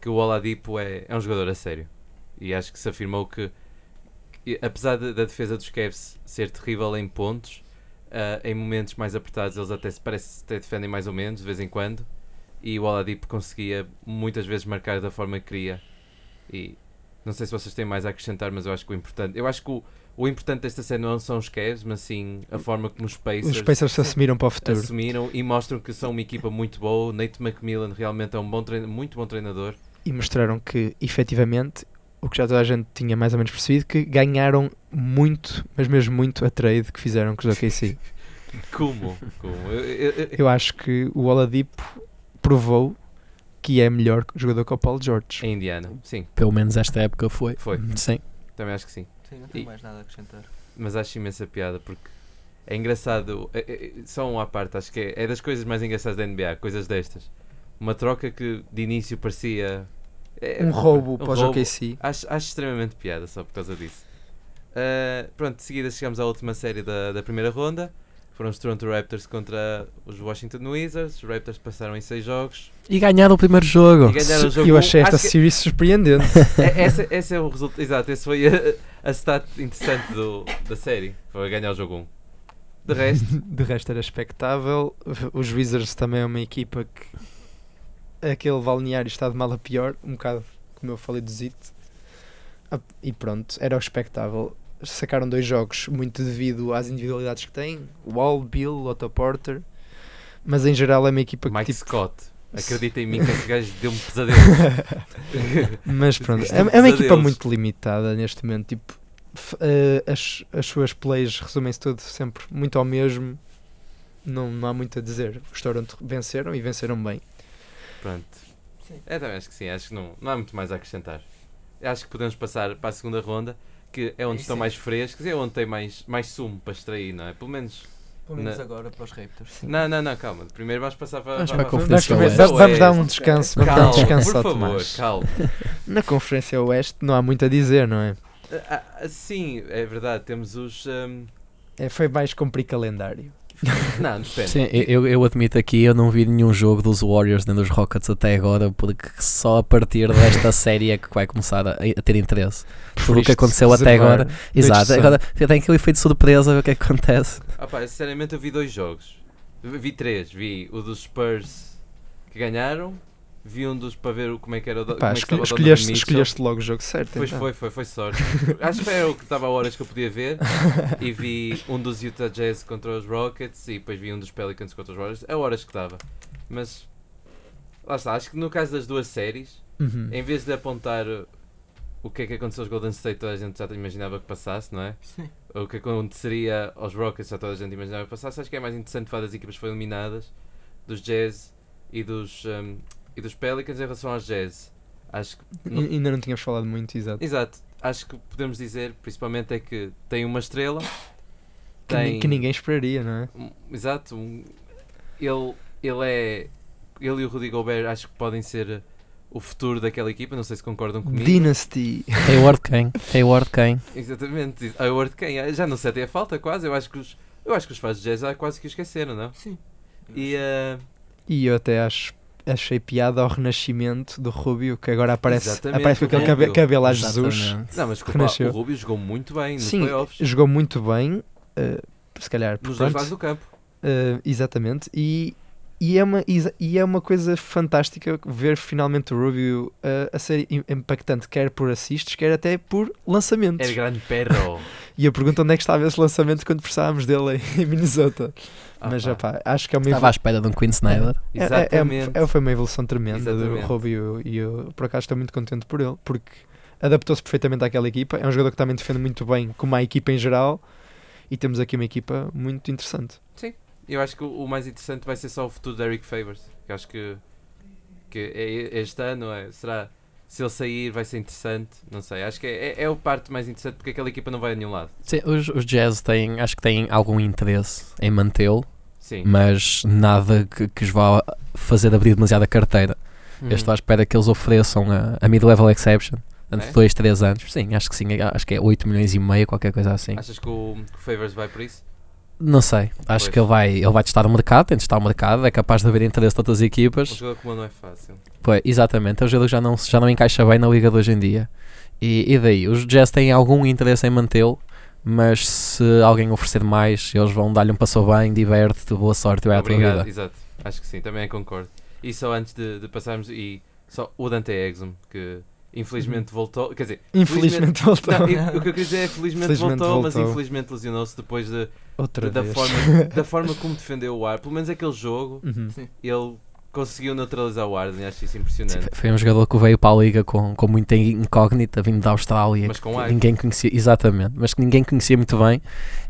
que o Oladipo é, é um jogador a sério. E acho que se afirmou que, que apesar de- da defesa dos Cavs ser terrível em pontos, ah, em momentos mais apertados eles até se parece até defendem mais ou menos, de vez em quando. E o Oladipo conseguia muitas vezes marcar da forma que queria. E não sei se vocês têm mais a acrescentar, mas eu acho que o importante. Eu acho que o, o importante desta série não são os Cavs, mas sim a forma como os Pacers Os Pacers se assumiram para o futuro. assumiram e mostram que são uma equipa muito boa. O Nate McMillan realmente é um bom treina- muito bom treinador. E mostraram que, efetivamente, o que já toda a gente tinha mais ou menos percebido, que ganharam muito, mas mesmo muito, a trade que fizeram com os OKC. Como? Como? Eu- eu- eu- Eu acho que o Oladipo provou que é melhor jogador que o Paul George. em Indiana, sim, Pelo menos esta época foi. foi. Sim. Também acho que sim. Sim, não tenho E- mais nada a acrescentar. Mas acho imensa piada porque é engraçado. é- é- só um à parte, acho que é, é das coisas mais engraçadas da NBA, coisas destas. Uma troca que de início parecia. é- Um roubo um para roubo. OKC. Acho, acho extremamente piada só por causa disso. Ah, pronto, de seguida chegamos à última série da, da primeira ronda. Foram os Toronto Raptors contra os Washington Wizards. Os Raptors passaram em 6 jogos. E ganharam o primeiro jogo. E ganharam o jogo. Eu achei esta Acho que- série surpreendente. é, esse, esse é o resultado. Exato, esse foi a, a stat interessante do, da série. Foi ganhar o jogo 1. De resto, De resto era expectável. Os Wizards também é uma equipa que aquele balneário está de mal a pior, um bocado como eu falei do Zit. Ah, E pronto, era o expectável. Sacaram dois jogos muito devido às individualidades que têm: Wall, Bill, Otto Porter. Mas em geral é uma equipa que Mike tipo, Scott. Acredita em mim que esse gajo deu-me pesadelo. Mas pronto, é, é um é uma equipa muito limitada neste momento. Tipo, eh, as, as suas plays resumem-se tudo sempre muito ao mesmo. Não, não há muito a dizer. Os Toronto venceram e venceram bem. Pronto. Sim. É, também acho que sim. Acho que não, não há muito mais a acrescentar. Acho que podemos passar para a segunda ronda, que é onde Isso estão é. mais frescos e é onde tem mais, mais sumo para extrair, não é? Pelo menos. Pelo menos Na- agora para os Raptors. sim. Não, não, não, calma. Primeiro vamos passar para, Vamos para, para a Conferência Vamos, Oeste. vamos dar um descanso. Vamos dar um Calma, descanso por favor, Tomás. calma. Na Conferência Oeste não há muito a dizer, não é? Ah, ah, sim, é verdade. Temos os. hum, é foi mais cumprir calendário. Não, depende. Sim, eu, eu admito aqui, eu não vi nenhum jogo dos Warriors nem dos Rockets até agora, porque só a partir desta série é que vai começar a, a ter interesse. Tudo o que aconteceu até agora. Exato, agora tem aquele efeito de surpresa, ver o que é que acontece. Ah pá, sinceramente eu vi dois jogos. Vi três. Vi o dos Spurs que ganharam. Vi um dos para ver o- como é que era o Pá, como é que escolheste, escolheste logo o jogo certo. Pois então. foi, foi, foi sorte. Acho que era o que estava a horas que eu podia ver. E vi um dos Utah Jazz contra os Rockets e depois vi um dos Pelicans contra os Warriors. A horas que estava. Mas lá está, acho que no caso das duas séries, Uhum. em vez de apontar o que é que aconteceu aos Golden State, toda a gente já imaginava que passasse, não é? Sim. O que aconteceria aos Rockets, já toda a gente imaginava passasse. Acho que é mais interessante falar das equipas que foram eliminadas, dos Jazz e dos, um, e dos Pelicans em relação aos Jazz. Acho que E- Ainda não tínhamos falado muito, exato. Exato, acho que podemos dizer, principalmente, é que tem uma estrela, Que, tem. que ninguém esperaria, não é? um- exato, um- ele, ele é. Ele e o Rudy Gobert acho que podem ser o futuro daquela equipa, não sei se concordam comigo. Dynasty. Hayward Kane. Hayward Kane. Exatamente, a Word quem? Já não sei até a falta quase, eu acho que os, eu acho que os fãs de jazz quase que o esqueceram, não? Sim. E eh, E eu até acho, achei piada ao renascimento do Rubio, que agora aparece, Exatamente, aparece com aquele cabe, Rubio. cabelo a Jesus. Exatamente. não, mas desculpa, o Rubio jogou muito bem nos Sim, playoffs, jogou muito bem, eh, se calhar, nos dois pronto, lados do campo. eh, exatamente, e, e, é uma, e é uma coisa fantástica ver finalmente o Rubio eh, a ser im- impactante, quer por assists, quer até por lançamentos. Era grande perro. E eu pergunto onde é que estava esse lançamento quando precisávamos dele em, Minnesota. Ah, Mas pá, opá, acho que é uma Estava à espera de um Queen Snyder. É- é- Exatamente. É, é, foi uma evolução tremenda Exatamente. do Rubio e eu, por acaso, estou muito contente por ele, porque adaptou-se perfeitamente àquela equipa. É um jogador que também defende muito bem, como a equipa em geral, e temos aqui uma equipa muito interessante. Eu acho que o o mais interessante vai ser só o futuro de Eric Favors. Que acho que, que é este ano é, será se ele sair vai ser interessante. Não sei. Acho que é, é, é o parte mais interessante porque aquela equipa não vai a nenhum lado. Sim, os, os Jazz têm, acho que têm algum interesse em mantê-lo, mas nada que, que os vá fazer abrir demasiado a carteira. Uhum. Eu estou à espera que eles ofereçam a, a mid-level exception, É? durante 2, 3 anos. Sim, acho que sim, acho que é 8 milhões e meio, qualquer coisa assim. Achas que o, que o Favors vai por isso? Não sei, acho Pois. que ele vai, ele vai testar o mercado, tem de testar o mercado, é capaz de haver interesse de outras Um equipas. jogador como não é fácil. Pois, exatamente, é um jogador que já não, já não encaixa bem na liga de hoje em dia. E, e daí, os Jazz têm algum interesse em mantê-lo, mas se alguém oferecer mais, eles vão dar-lhe um passo bem, diverte-te, boa sorte e vai à tua Obrigado, vida. exato. Acho que sim, também concordo. E só antes de, de passarmos, e só o Dante Exum, que infelizmente voltou. Quer dizer, Infelizmente voltou não, o que eu queria dizer é felizmente, Felizmente voltou, mas voltou. infelizmente lesionou-se depois de, outra da, vez. forma, da forma como defendeu o ar. Pelo menos aquele jogo, Uhum. ele conseguiu neutralizar o Arden, acho isso Sim, impressionante. foi um jogador que veio para a liga com, com muita incógnita, vindo da Austrália, Mas com que hype. ninguém conhecia, exatamente, mas que ninguém conhecia muito bem.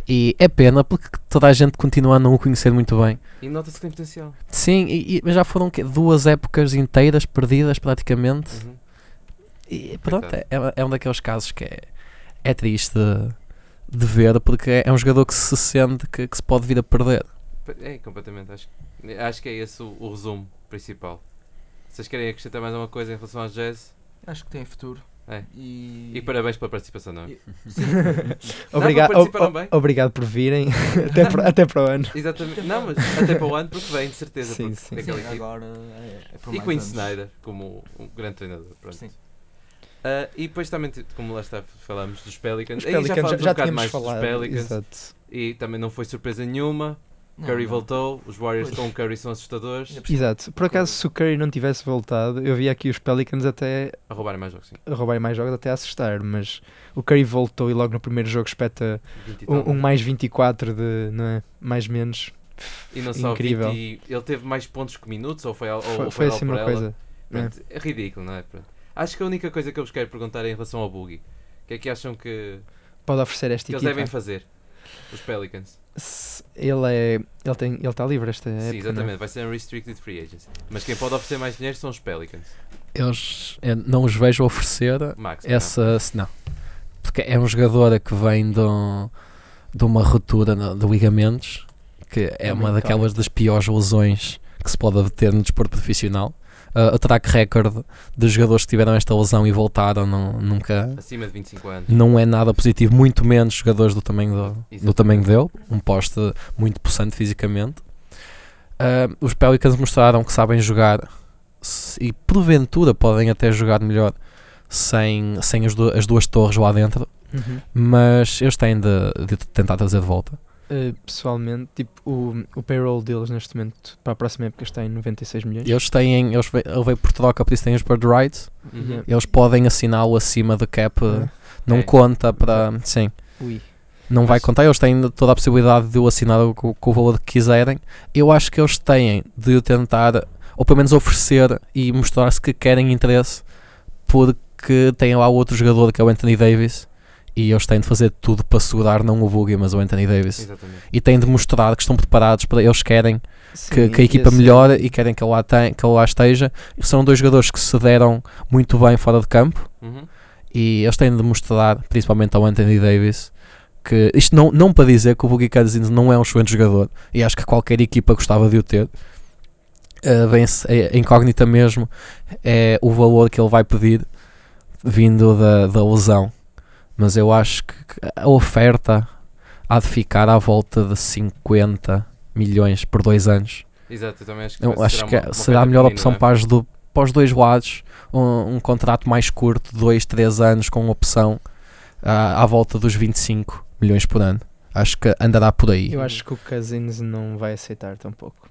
E é pena porque toda a gente continua a não o conhecer muito bem. E nota-se que tem potencial. Sim, e, e- mas já foram quê? duas épocas inteiras perdidas praticamente. Uhum. E pronto, é, é um daqueles casos que é, é triste de, de ver porque é um jogador que se sente que, que se pode vir a perder. É, completamente. Acho, acho que é esse o, o resumo principal. Vocês querem acrescentar mais alguma coisa em relação aos jazz? Acho que tem futuro. É. E, E parabéns pela participação, não é? Obriga- Não, participaram o- obrigado por virem. até, para, até para o ano. Exatamente. Não, mas até para o ano, porque vem, de certeza. Sim, sim. Sim, agora é, é E Quinn. Snyder, como um grande treinador. Pronto. Sim. Ah, e depois também, t- como lá está, falamos dos Pelicans. Os Aí já Pelicans falamos um já, bocado tínhamos mais falado. dos Pelicans. Exato. E também não foi surpresa nenhuma. Não, Curry não. voltou, os Warriors Pois. com o Curry são assustadores. Exato. Por acaso, se o Curry não tivesse voltado, eu vi aqui os Pelicans até A roubarem mais jogos, sim. a roubarem mais jogos, até a assustar. Mas o Curry voltou e logo no primeiro jogo espeta 20 tal. um, um mais 24 de, não é? Mais menos. E não só incrível. 20, ele teve mais pontos que minutos ou foi, ou Foi, foi, foi assim uma coisa. Pronto, é ridículo, não é? Pronto. Acho que a única coisa que eu vos quero perguntar é em relação ao Boogie. O que é que acham que, Pode oferecer esta que eles equipa. devem fazer? Os Pelicans. Se- Ele é. Ele tem, ele está livre esta época. Sim, não é? exatamente. Vai ser um restricted free agency. Mas quem pode oferecer mais dinheiro são os Pelicans. Eles eu não os vejo oferecer Max. essa. se Não. Porque é um jogador que vem de, um- de uma ruptura no- de ligamentos, que é, É uma daquelas das piores lesões que se pode ter no desporto profissional. Uh, track record de jogadores que tiveram esta lesão e voltaram não, nunca Acima de 25 anos. não é nada positivo, muito menos jogadores do tamanho, do, do tamanho dele, um poste muito possante fisicamente. Uh, os Pelicans mostraram que sabem jogar se- e porventura podem até jogar melhor sem, sem as, du- as duas torres lá dentro, Uhum. mas eles têm de, de tentar trazer de volta. Uh, pessoalmente, tipo, o, o payroll deles neste momento para a próxima época está em 96 milhões. Eles têm, eles, ve- ele veio por troca, por isso têm os bird rights. Uhum. Eles podem assiná-lo acima do cap, Ah, não É. conta para. Sim, ui. não vai Mas- contar. Eles têm toda a possibilidade de o assinar com, com o valor que quiserem. Eu acho que eles têm de tentar, ou pelo menos oferecer e mostrar-se que querem interesse, porque tem lá outro jogador que é o Anthony Davis. E eles têm de fazer tudo para segurar não o Boogie, mas o Anthony Davis. Exatamente. E têm de mostrar que estão preparados para eles querem que, Sim, que a equipa esse- melhore e querem que ele lá, tem, que ele lá esteja. E são dois jogadores que se deram muito bem fora de campo Uhum. e eles têm de mostrar, principalmente ao Anthony Davis, que isto não, não para dizer que o Boogie Cousins não é um excelente jogador e acho que qualquer equipa gostava de o ter. Uh, bem-se- a incógnita mesmo é o valor que ele vai pedir vindo da, da lesão. Mas eu acho que a oferta há de ficar à volta de 50 milhões por dois anos. Exato, eu também acho que, Eu acho será que uma- uma será a melhor opção é? para, as do- para os dois lados. Um, um contrato mais curto, 2, 3 anos, com opção ah, à volta dos 25 milhões por ano. Acho que andará por aí. Eu acho que o Cousins não vai aceitar tampouco.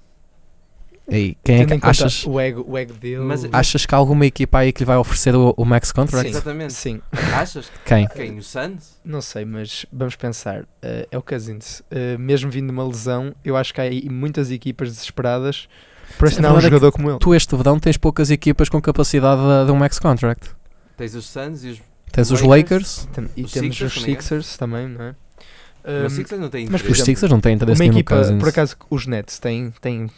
E quem é que achas, o ego, o ego dele. Mas- achas que há alguma equipa aí que lhe vai oferecer o, o max contract? Sim. Exatamente. Sim, Achas? Quem? Quem? O Suns? não sei, mas vamos pensar. eh, é o Cousins. Eh, mesmo vindo de uma lesão, eu acho que há aí muitas equipas desesperadas para assinar um é jogador como ele. Tu este verão tens poucas equipas com capacidade de, de um max contract. Tens os Suns e os. Tens os Lakers? Lakers, Tem- e Os temos Sixers os é? Sixers também, não é? Mas Um, Sixers não têm mas, os Sixers não têm interesse uma nenhum no equipa, Cousins. por acaso, os Nets têm, têm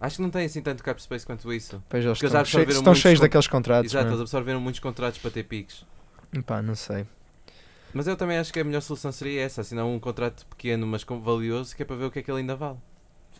Acho que não tem assim tanto cap space quanto isso. pois eles eles estão, já cheios, estão muitos cheios daqueles contratos. Exato, não eles é? absorveram muitos contratos para ter piques. Pá, não sei. Mas eu também acho que a melhor solução seria essa, assinar um contrato pequeno mas valioso, que é para ver o que é que ele ainda vale.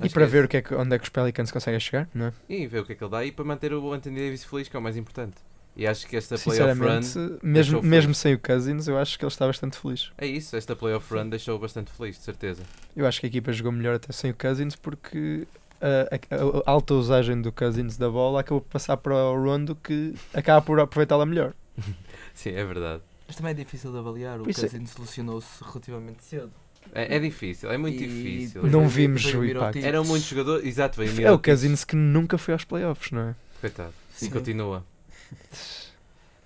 E Acho para que é ver o que é que, onde é que os Pelicans conseguem chegar, não é? E ver o que é que ele dá e para manter o Anthony Davis feliz, que é o mais importante. E acho que esta playoff run mesmo, mesmo sem o Cousins, eu acho que ele está bastante feliz. é isso, esta playoff run deixou bastante feliz, de certeza. Eu acho que a equipa jogou melhor até sem o Cousins porque a, a- a alta usagem do Cousins da bola acabou por passar para o Rondo que acaba por aproveitá-la melhor. Sim, é verdade. Mas também é difícil de avaliar. O Por isso é- Cousins solucionou-se relativamente cedo. É, é difícil, é muito E difícil. depois Não veio- vis depois o impacto. Eram muitos jogadores, exato, veio É o Mirotic. Cousins que nunca foi aos playoffs, não é? Coitado. E Sim. continua.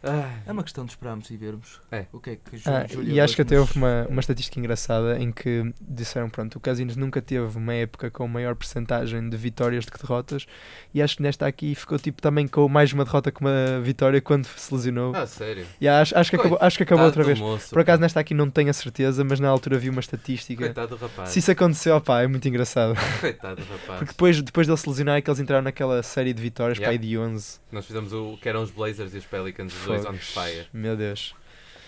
Ai. É uma questão de esperarmos e vermos É. o que é que Júlio, Ah, Júlio e acho que até houve uma, uma estatística engraçada em que disseram, pronto, o Cousins nunca teve uma época com maior percentagem de vitórias do que derrotas e acho que nesta aqui ficou tipo também com mais uma derrota que uma vitória quando se lesionou. Ah, sério? E acho, acho, que acabou, acho que acabou outra vez. moço, Por acaso nesta aqui não tenho a certeza, mas na altura vi uma estatística. Coitado do rapaz. Se isso aconteceu, pá, é muito engraçado. Coitado do rapaz. Porque depois, depois dele se lesionar é que eles entraram naquela série de vitórias, Yeah. pá, e de 11. Nós fizemos o que eram os Blazers e os Pelicans, on fire. Meu Deus.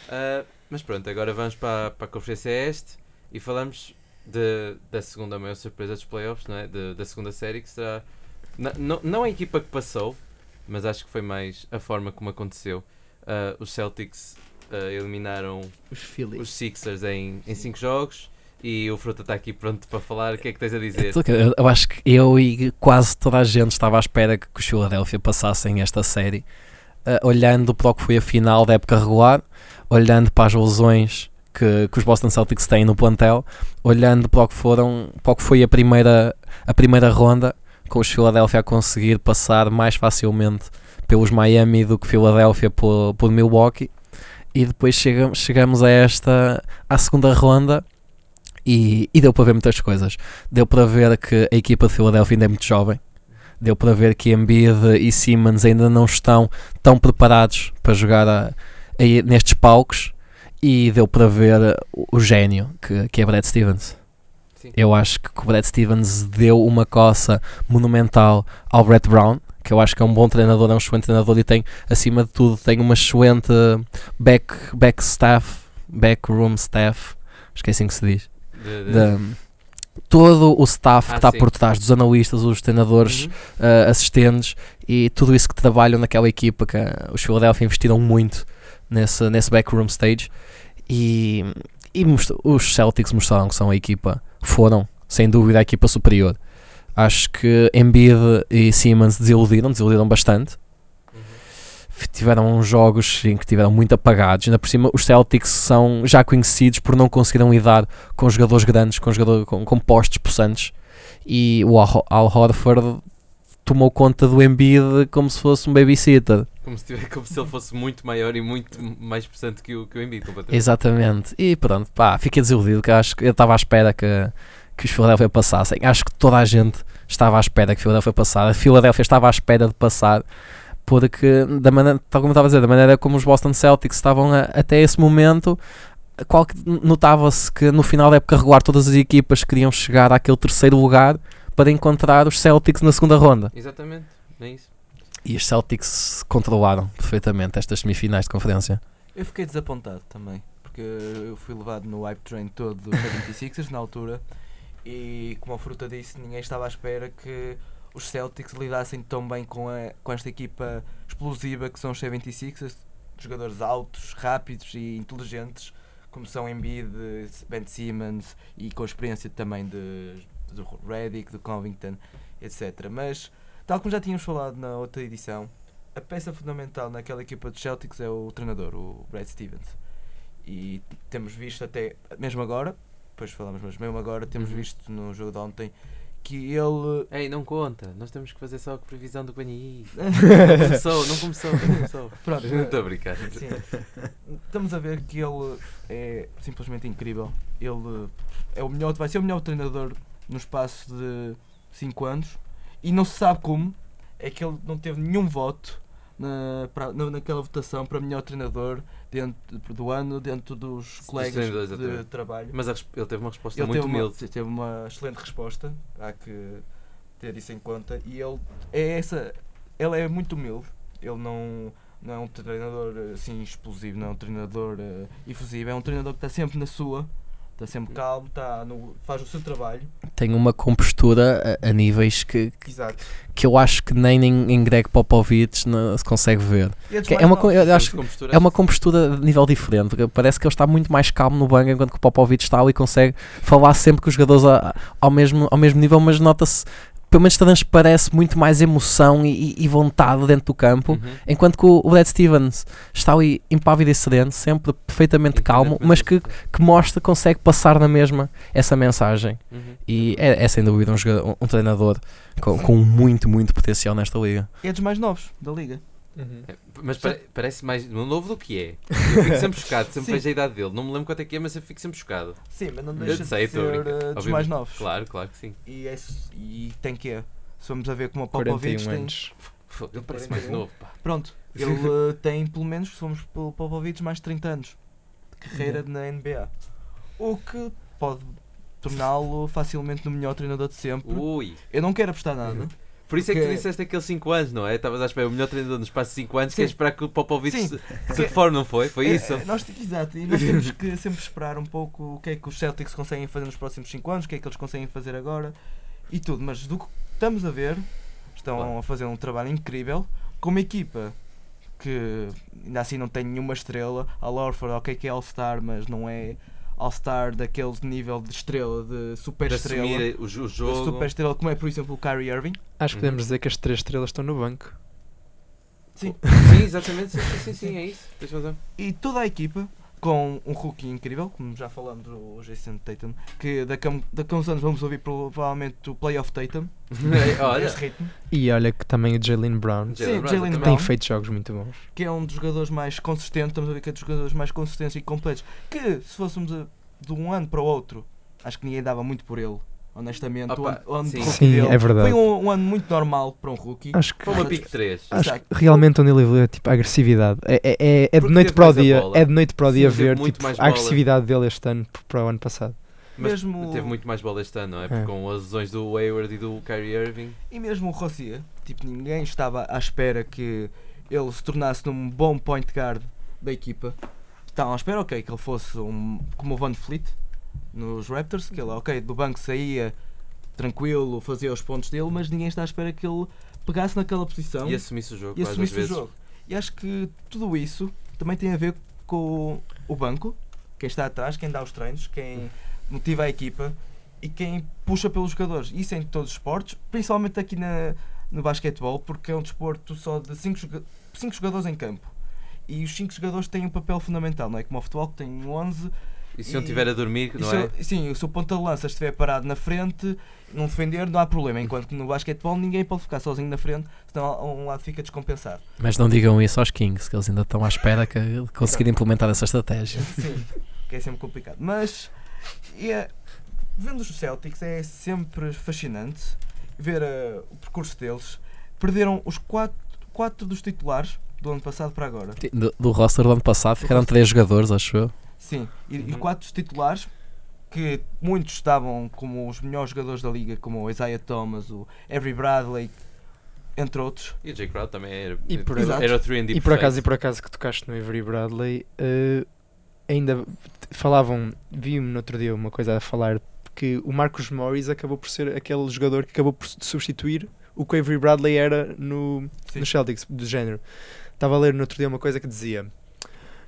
Ah, mas pronto, agora vamos para, para a Conferência Este e falamos de, da segunda maior surpresa dos playoffs, não é? De- da segunda série, que será. na- não, não a equipa que passou, mas acho que foi mais a forma como aconteceu. Ah, os Celtics ah, eliminaram Os os Sixers em 5 jogos e o Fruta está aqui pronto para falar. O que é que tens a dizer? Eu, eu acho que eu e quase toda a gente estava à espera que os Philadelphia passassem esta série, ah, olhando para o que foi a final da época regular, olhando para as lesões que, que os Boston Celtics têm no plantel, olhando para o que, foram, para o que foi a primeira, a primeira ronda, com os Philadelphia a conseguir passar mais facilmente pelos Miami do que Philadelphia por, por Milwaukee. E depois chegamos, chegamos a esta, à segunda ronda, e, e deu para ver muitas coisas. Deu para ver que a equipa de Philadelphia ainda é muito jovem. Deu para ver que Embiid e Simmons ainda não estão tão preparados para jogar a- a- nestes palcos. E deu para ver o, o gênio que, que é Brad Stevens. Sim. Eu acho que o Brad Stevens deu uma coça monumental ao Brett Brown, que eu acho que é um bom treinador, é um excelente treinador e tem, acima de tudo, tem uma excelente back, back staff, backroom staff, acho que é assim que se diz De- de- todo o staff Ah, que está sim. por trás dos analistas, os treinadores, Uhum. uh, assistentes e tudo isso que trabalham naquela equipa que os Philadelphia investiram muito nesse, nesse backroom stage e, e os Celtics mostraram que são a equipa, foram sem dúvida a equipa superior. Acho que Embiid e Simmons desiludiram, desiludiram bastante. Tiveram jogos em que tiveram muito apagados. Ainda por cima, os Celtics são já conhecidos por não conseguirem lidar com jogadores grandes, com, jogador, com, com postos possantes. E o Al, Al Horford tomou conta do Embiid como se fosse um babysitter. Como se, tivesse- como se ele fosse muito maior e muito mais pressante que o, que o Embiid, completamente. Exatamente. E pronto, pá, fiquei desiludido que acho que eu estava à espera que, que os Philadelphia passassem. Acho que toda a gente estava à espera que o Philadelphia passasse. A Philadelphia estava à espera de passar porque, da maneira, tal como eu estava a dizer, da maneira como os Boston Celtics estavam a- até esse momento, notava-se que no final da época regular todas as equipas queriam chegar àquele terceiro lugar para encontrar os Celtics na segunda ronda. Exatamente, é isso. E os Celtics controlaram perfeitamente estas semifinais de conferência. Eu fiquei desapontado também, porque eu fui levado no hype train todo dos 76ers na altura e como a fruta disse, ninguém estava à espera que os Celtics lidassem tão bem com, a, com esta equipa explosiva que são os 76ers, jogadores altos, rápidos e inteligentes, como são Embiid, Ben Simmons e com a experiência também de, do Redick, do Covington, etc. Mas, tal como já tínhamos falado na outra edição, a peça fundamental naquela equipa dos Celtics é o treinador, o Brad Stevens. E temos visto até, mesmo agora, depois falamos, mas mesmo agora, temos Uhum. visto no jogo de ontem que ele. Ei, não conta, nós temos que fazer só a previsão do BNI. Não começou, não começou, não começou. Pronto, Não estou a brincar. Sim. Estamos a ver que ele é simplesmente incrível. Ele é o melhor, vai ser o melhor treinador no espaço de 5 anos e não se sabe como é que ele não teve nenhum voto na, na- naquela votação para melhor treinador dentro do ano, dentro dos colegas de exatamente. trabalho. Mas ele teve uma resposta Ele muito teve uma, humilde. sim, teve uma excelente resposta, há que ter isso em conta. E ele é essa, ele é muito humilde. Ele não, não é um treinador assim explosivo, não é um treinador eh, efusivo, é um treinador que está sempre na sua, está sempre calmo, está no, faz o seu trabalho. Tem uma compostura a, a níveis que, que, que eu acho que nem em, em Greg Popovich não se consegue ver. Mais é uma, co- eu acho é uma compostura de nível diferente. porque Parece que ele está muito mais calmo no banco, enquanto que o Popovich está ali e consegue falar sempre com os jogadores a- ao, mesmo, ao mesmo nível, mas nota-se, pelo menos transparece muito mais emoção e, e vontade dentro do campo. Uhum. Enquanto que o Brad Stevens está ali impávido e sereno, sempre perfeitamente calmo, mas que, que mostra, consegue passar na mesma essa mensagem. Uhum. E é, é sem dúvida um, jogador- um- um treinador com, com muito, muito potencial nesta liga. É dos mais novos da liga. É, Mas pare- parece mais novo do que é. Eu fico sempre chocado, sempre vejo a idade dele. Não me lembro quanto é que é, mas eu fico sempre chocado. Sim, mas não deixa sei, de a ser eh, dos mais novos. Claro, claro que sim. E, é, e tem que é. Se vamos a ver como o Popovich 41 tem, Ele parece mais 41. novo, pá. Pronto, ele eh, tem pelo menos, se formos pelo Popovich, mais de 30 anos de carreira na NBA. O que pode torná-lo facilmente no melhor treinador de sempre. Ui. Eu não quero apostar nada. Por isso é que tu disseste aqueles 5 anos, não é? Estavas à espera, o melhor treinador no espaço de 5 anos, queres esperar que o Popovich se, se reforme, não foi? Foi É, isso? é, nós, exato, e nós temos que sempre esperar um pouco o que é que os Celtics conseguem fazer nos próximos 5 anos, o que é que eles conseguem fazer agora e tudo. Mas do que estamos a ver, estão Claro. a fazer um trabalho incrível com uma equipa que ainda assim não tem nenhuma estrela. A Lorford, ok, que é All-Star, mas não é All-Star daquele nível de estrela, de super De estrela. assumir o, o jogo. Super estrela, como é, por exemplo, o Kyrie Irving. Acho que Uhum. podemos dizer que as três estrelas estão no banco. Sim. Sim, exatamente, sim, sim, sim, sim, é isso. Tens razão. E toda a equipa com um rookie incrível, como já falamos do Jason Tatum, que daqui a, daqui a uns anos vamos ouvir provavelmente o Playoff Tatum. Olha, E olha que também o Jalen Brown Sim, Brown, Jalen exatamente. Brown. tem feito jogos muito bons. que é um dos jogadores mais consistentes, estamos a ver que é dos jogadores mais consistentes e completos. Que se fôssemos a- de um ano para o outro, acho que ninguém dava muito por ele. Honestamente, o Opa, o ano sim. rookie Sim, é verdade. foi um, um ano muito normal para um rookie. Acho que, foi uma pick 3. acho Exato. que realmente onde ele evoluiu é tipo a agressividade. É, é, é, é de Porque noite para o dia. É de noite para o Sim, dia teve ver tipo, mais a agressividade dele este ano para o ano passado. Mas Mesmo- teve muito mais bola este ano, não é? Porque É. com as lesões do Hayward e do Kyrie Irving. E mesmo o Rossier, tipo, ninguém estava à espera que ele se tornasse num bom point guard da equipa. Estavam à espera, ok, que ele fosse um, como o Van Fleet nos Raptors, que ele, ok, do banco saía tranquilo, fazia os pontos dele, mas ninguém está à espera que ele pegasse naquela posição E assumisse o jogo, e assumisse o jogo. E acho que tudo isso também tem a ver com o banco, quem está atrás, quem dá os treinos, quem motiva a equipa e quem puxa pelos jogadores. Isso em todos os esportes, principalmente aqui na, no basquetebol porque é um desporto só de 5 jogadores em campo. E os 5 jogadores têm um papel fundamental, não é? Como o futebol que tem 11. E se E- estiver a dormir, não se é? eu- sim, se o ponta de lança estiver parado na frente, não defender, não há problema. Enquanto que no basquetebol ninguém pode ficar sozinho na frente, senão um lado fica descompensado. Mas não digam isso aos Kings, que eles ainda estão à espera que conseguirem implementar essa estratégia. Sim, que é sempre complicado. Mas é, vendo os Celtics é sempre fascinante ver eh, o percurso deles. Perderam os quatro, quatro dos titulares do ano passado para agora. Do, do roster do ano passado ficaram três jogadores, acho eu. Sim, e, e Uhum. quatro dos titulares que muitos estavam como os melhores jogadores da liga, como o Isaiah Thomas, o Avery Bradley, entre outros. E o J. Crowd também era, E por- era o 3 E por acaso, e por acaso que tocaste no Avery Bradley, eh, ainda falavam, vi-me no outro dia uma coisa a falar que o Marcus Morris acabou por ser aquele jogador que acabou por substituir o que o Avery Bradley era no, Sim. no Celtics, do género. Estava a ler no outro dia uma coisa que dizia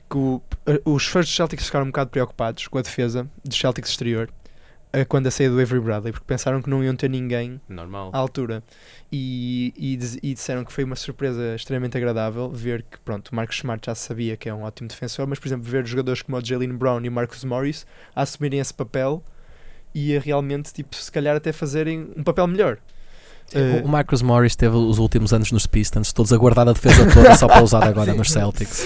que o- eh, os fãs dos Celtics ficaram um bocado preocupados com a defesa dos Celtics exterior eh, quando a saída do Avery Bradley, porque pensaram que não iam ter ninguém Normal. à altura. E, e, e disseram que foi uma surpresa extremamente agradável ver que, pronto, o Marcus Smart já sabia que é um ótimo defensor, mas, por exemplo, ver jogadores como o Jalen Brown e o Marcus Morris assumirem esse papel e a realmente, tipo, se calhar até fazerem um papel melhor. Eh, O Marcus Morris teve os últimos anos nos Pistons, todos a guardar a defesa toda só para usar agora nos Celtics.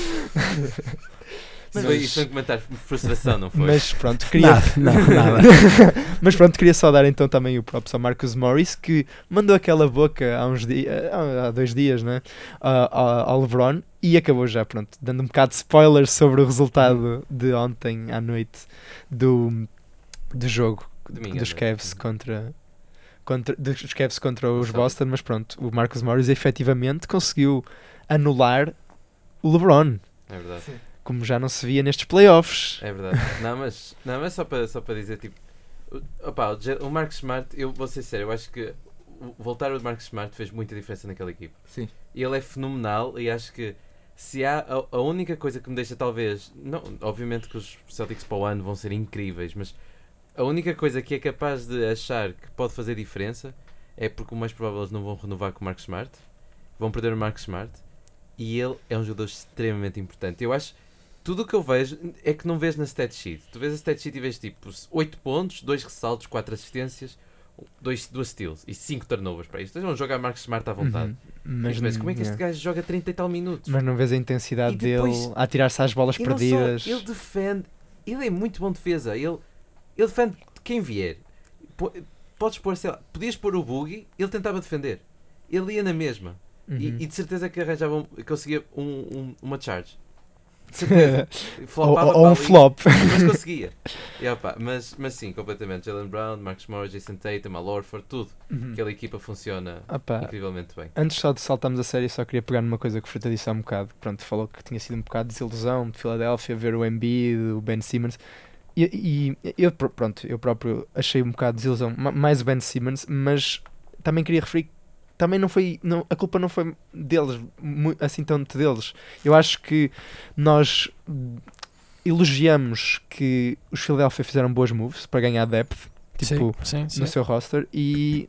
Isso foi, isso foi um comentário de frustração, não foi? Mas pronto, queria. Nada, não, nada. Mas pronto, queria só dar então também o próprio ao Marcus Morris que mandou aquela boca há uns dias, há dois dias, né? ao LeBron e acabou já, pronto, dando um bocado de spoilers sobre o resultado de ontem à noite do, do jogo Domingo dos noite. Cavs contra, contra dos Cavs contra os. Boston, mas pronto, o Marcus Morris efetivamente conseguiu anular o LeBron, É verdade. Sim. como já não se via nestes playoffs. É verdade. Não, mas, não, mas só para só para dizer, tipo, o- opa, o, o Marcos Smart, eu vou ser sério, eu acho que voltar o Marcos Smart fez muita diferença naquela equipe. Sim. Ele é fenomenal e acho que se há a, a única coisa que me deixa talvez, não, obviamente que os Celtics para o ano vão ser incríveis, mas a única coisa que é capaz de achar que pode fazer diferença é porque o mais provável eles não vão renovar com o Marcos Smart, vão perder o Marcos Smart e ele é um jogador extremamente importante. Eu acho tudo o que eu vejo é que não vês na stat sheet. Tu vês a stat sheet e vês tipo 8 pontos, 2 ressaltos, 4 assistências, 2 steals e 5 turnovers para isto. Eles vão jogar Marcos Smart à vontade. Uhum. Mas, Mas, como é que este yeah. gajo joga 30 e tal minutos? Mas não vês a intensidade depois- dele a atirar-se às bolas não só, perdidas. ele defende, ele é muito bom defesa. Ele, ele defende quem vier. Po- Podes pôr, sei lá, podias pôr o Boogie, ele tentava defender. Ele ia na mesma. Uhum. E, e de certeza que arranjava, um, conseguia um, um- uma charge. Ou, ou- um flop. mas conseguia. E, opa, mas, mas sim, completamente. Jalen Brown, Marcus Morris, Jason Tatum, Al Horford, tudo. Uhum. Aquela equipa funciona Opa, incrivelmente bem. Antes só de saltarmos a série, só queria pegar numa coisa que o Fruta disse há um bocado. Pronto, falou que tinha sido um bocado de desilusão de Filadélfia, ver o Embiid, o Ben Simmons. E, e eu, pr- pronto, eu próprio achei um bocado de desilusão, ma- mais o Ben Simmons, mas também queria referir que também não foi, não, a culpa não foi deles, assim tanto deles. Eu acho que nós elogiamos que os Philadelphia fizeram boas moves para ganhar depth, tipo, sim, sim, no seu roster e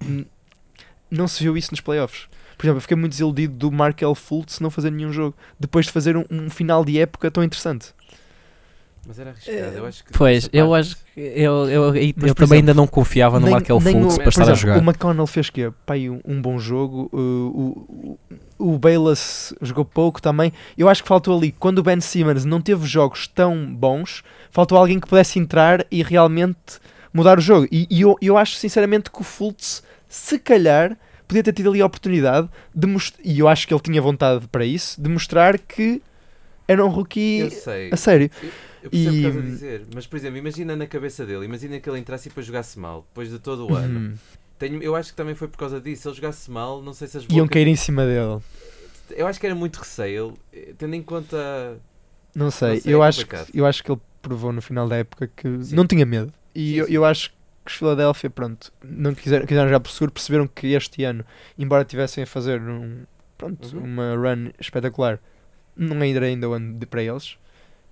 não se viu isso nos playoffs. Por exemplo, eu fiquei muito desiludido do Markel Fultz não fazer nenhum jogo depois de fazer um, um final de época tão interessante. Mas era arriscado, eu acho que. Pois, eu parte- acho que eu, eu, eu, eu também exemplo, ainda não confiava no Markel Fultz para estar a exemplo, jogar. O McConnell fez que pai, um, um bom jogo, uh, o, o, o Bayless jogou pouco também. Eu acho que faltou ali, quando o Ben Simmons não teve jogos tão bons, faltou alguém que pudesse entrar e realmente mudar o jogo. E, e eu, eu acho sinceramente que o Fultz, se calhar, podia ter tido ali a oportunidade de mostrar, e eu acho que ele tinha vontade para isso, de mostrar que era um rookie Eu sei. a sério. Eu percebo o que E- estás a dizer, mas por exemplo, imagina na cabeça dele, imagina que ele entrasse e depois jogasse mal, depois de todo o ano. Uhum. Tenho, eu acho que também foi por causa disso. Se ele jogasse mal, não sei se as Iam bocas- cair em cima dele. Eu acho que era muito receio, tendo em conta. Não sei, sei, eu, é acho que, eu acho que ele provou no final da época que Sim. não tinha medo. E Sim, eu, sim. eu acho que os Philadelphia, pronto, não quiseram, quiseram já por seguro, perceberam que este ano, embora tivessem a fazer um, pronto, Uhum. uma run espetacular, não era ainda o ano de, para eles.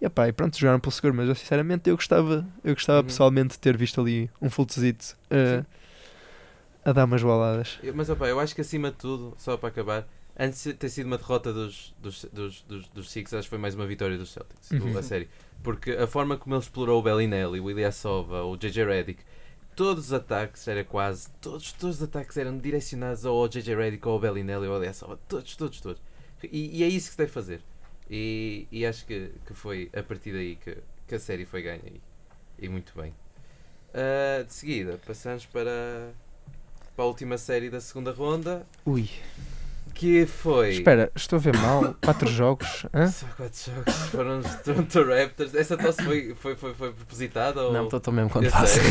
E, epá, e pronto, jogaram pelo seguro, mas eu sinceramente eu gostava, eu gostava Uhum. pessoalmente de ter visto ali um Fultzito uh, a dar umas boladas. Eu- Mas opa, eu acho que acima de tudo, só para acabar, antes de ter sido uma derrota dos, dos, dos, dos, dos Six, acho que foi mais uma vitória dos Celtics, Uhum. a série. Porque a forma como ele explorou o Bellinelli, o Ilyasova, o JJ Redick, todos os ataques, era quase, todos, todos os ataques eram direcionados ao JJ Redick ou ao Bellinelli ou ao Ilyasova, todos, todos, todos. E, e é isso que se deve fazer. E, e acho que, que foi a partir daí que, que a série foi ganha. E, e muito bem. Ah, de seguida, passamos para, para a última série da segunda ronda, Ui. que foi. Espera, estou a ver mal. Quatro jogos. Hã? Só quatro jogos foram os Toronto Raptors. Essa tosse foi, foi, foi, foi propositada? Ou... Não, estou mesmo contado. sei.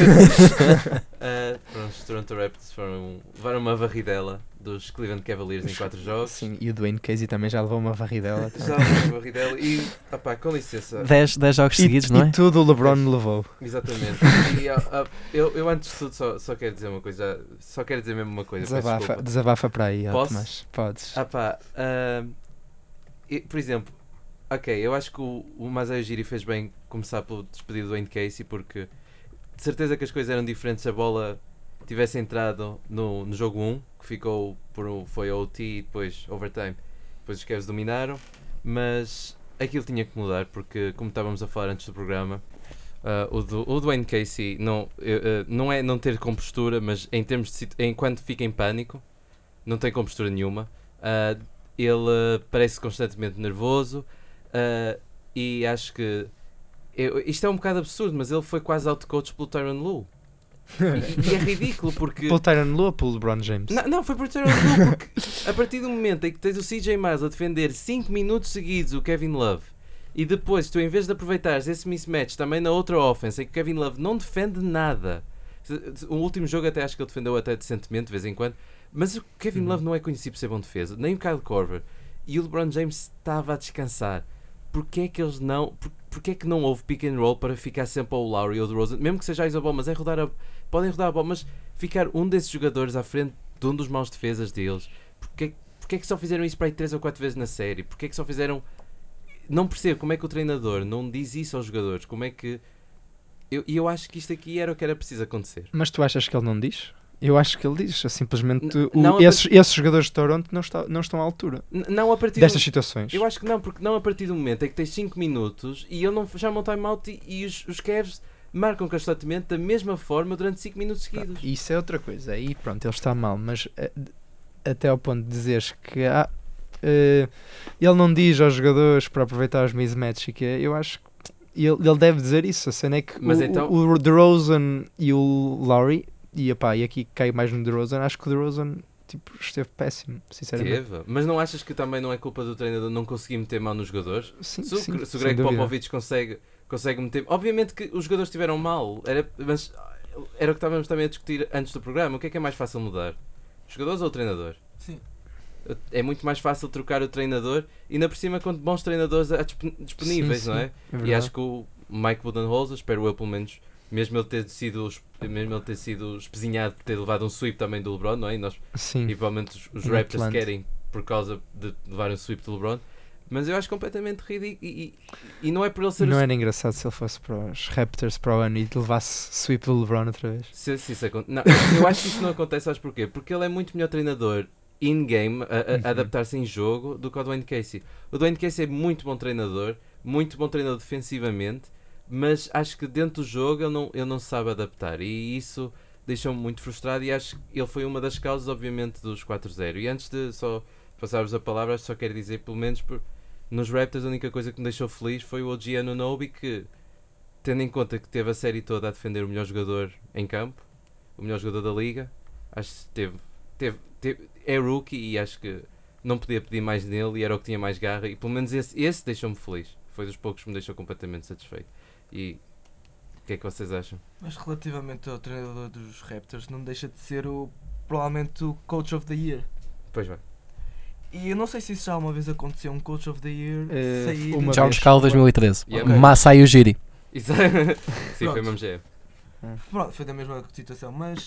Ah, foram os Toronto Raptors foram, levaram uma varridela dos Cleveland Cavaliers em quatro jogos. Sim, e o Dwayne Casey também já levou uma varridela. Já levaram uma varridela e, opá, com licença, 10 jogos E, seguidos, não é? e tudo o LeBron levou. exatamente. E, ah, eu, eu antes de tudo só, só quero dizer uma coisa, só quero dizer mesmo uma coisa. Desabafa, desabafa para aí, ó, Posso? Tomás. Podes. Ah pá, e, por exemplo, ok, eu acho que o, o Masai Ujiri fez bem começar pelo despedido do Wayne Casey porque de certeza que as coisas eram diferentes a bola tivesse entrado no, no jogo 1, que ficou por foi OT e depois overtime, depois os Cavs dominaram, mas aquilo tinha que mudar porque como estávamos a falar antes do programa, ah, o, o Dwayne Casey não, eh, não é não ter compostura, mas em termos de enquanto fica em pânico, não tem compostura nenhuma. Ah, ele parece constantemente nervoso ah, e acho que eu- isto é um bocado absurdo, mas ele foi quase out-coach pelo Tyron Lue. E, e é ridículo porque. Pelo Tyron Lue ou pelo LeBron James? Não, não, foi por Tyron Lue porque a partir do momento em que tens o CJ Miles a defender 5 minutos seguidos o Kevin Love e depois tu em vez de aproveitares esse mismatch também na outra offense em que o Kevin Love não defende nada. O último jogo até acho que ele defendeu até decentemente de vez em quando, mas o Kevin Uhum. Love não é conhecido por ser bom defesa, nem o Kyle Korver. E o LeBron James estava a descansar. Porquê é que eles não. Por, porquê é que não houve pick and roll para ficar sempre ao Lowry ou o DeRozan? Mesmo que seja a Isabel, mas é rodar a. Podem rodar a bola, mas ficar um desses jogadores à frente de um dos maus defesas deles. Porquê, porquê é que só fizeram isso para aí 3 ou 4 vezes na série? Porquê é que só fizeram. Não percebo como é que o treinador não diz isso aos jogadores. Como é que. Eu- E eu, acho que isto aqui era o que era preciso acontecer. Mas tu achas que ele não diz? Eu acho que ele diz. Simplesmente N- o- não, esses, esses jogadores de Toronto não, está, não estão à altura não a partir destas do- situações. Eu acho que não, porque não a partir do momento em que tens 5 minutos e ele não chama um timeout e, e os, os Cavs marcam constantemente da mesma forma durante 5 minutos seguidos. Isso é outra coisa. Aí pronto, ele está mal. Mas eh, até ao ponto de dizeres que ah, eh, ele não diz aos jogadores para aproveitar os mismatches e que eu acho que ele, ele deve dizer isso. A cena é que Mas o, então- o, o DeRozan e o Lowry, e, epá, e aqui cai mais no DeRozan, acho que o DeRozan tipo, esteve péssimo, sinceramente. Teve. Mas não achas que também não é culpa do treinador não conseguir meter mão nos jogadores? Sim, Se, o- sim, se o Greg. Popovich consegue, consegue meter. Obviamente que os jogadores estiveram mal, era, mas era o que estávamos também a discutir antes do programa. O que é que é mais fácil mudar? Os jogadores ou o treinador? Sim. É muito mais fácil trocar o treinador e ainda por cima com bons treinadores disponíveis, Sim, não sim, é? é E acho que o Mike Budenholzer, espero eu pelo menos, mesmo ele ter sido, es- mesmo ele ter sido espezinhado por ter levado um sweep também do LeBron, não é? E, nós, Sim. e provavelmente os, os Raptors querem por causa de levar um sweep do LeBron. Mas eu acho completamente ridículo. E, e, e não é por ele ser o Não era engraçado se ele fosse para os Raptors para o ano e levasse sweep do LeBron outra vez. Se, se isso acon- não, eu acho que isso não acontece, sabes porquê? Porque ele é muito melhor treinador in-game, a, a- Uhum. adaptar-se em jogo, do que o Dwayne Casey. O Dwayne Casey é muito bom treinador, muito bom treinador defensivamente, mas acho que dentro do jogo ele não, ele não sabe adaptar e isso deixou-me muito frustrado e acho que ele foi uma das causas, obviamente, dos 4-0. E antes de só passar-vos a palavra, só quero dizer, pelo menos por, nos Raptors, a única coisa que me deixou feliz foi o OG Anunoby que, tendo em conta que teve a série toda a defender o melhor jogador em campo, o melhor jogador da liga, acho que teve, teve, teve- é rookie e acho que não podia pedir mais nele e era o que tinha mais garra e pelo menos esse, esse deixou-me feliz. Foi dos poucos que me deixou completamente satisfeito. E o que é que vocês acham? Mas relativamente ao treinador dos Raptors, não deixa de ser o provavelmente o Coach of the Year. Pois bem. E eu não sei se isso já uma vez aconteceu, um Coach of the Year Eh, sair. uma George vez. Cal 2013. Yeah. Ok. Masai Ujiri. Sim, foi mesmo GM. Pronto, foi da mesma situação, mas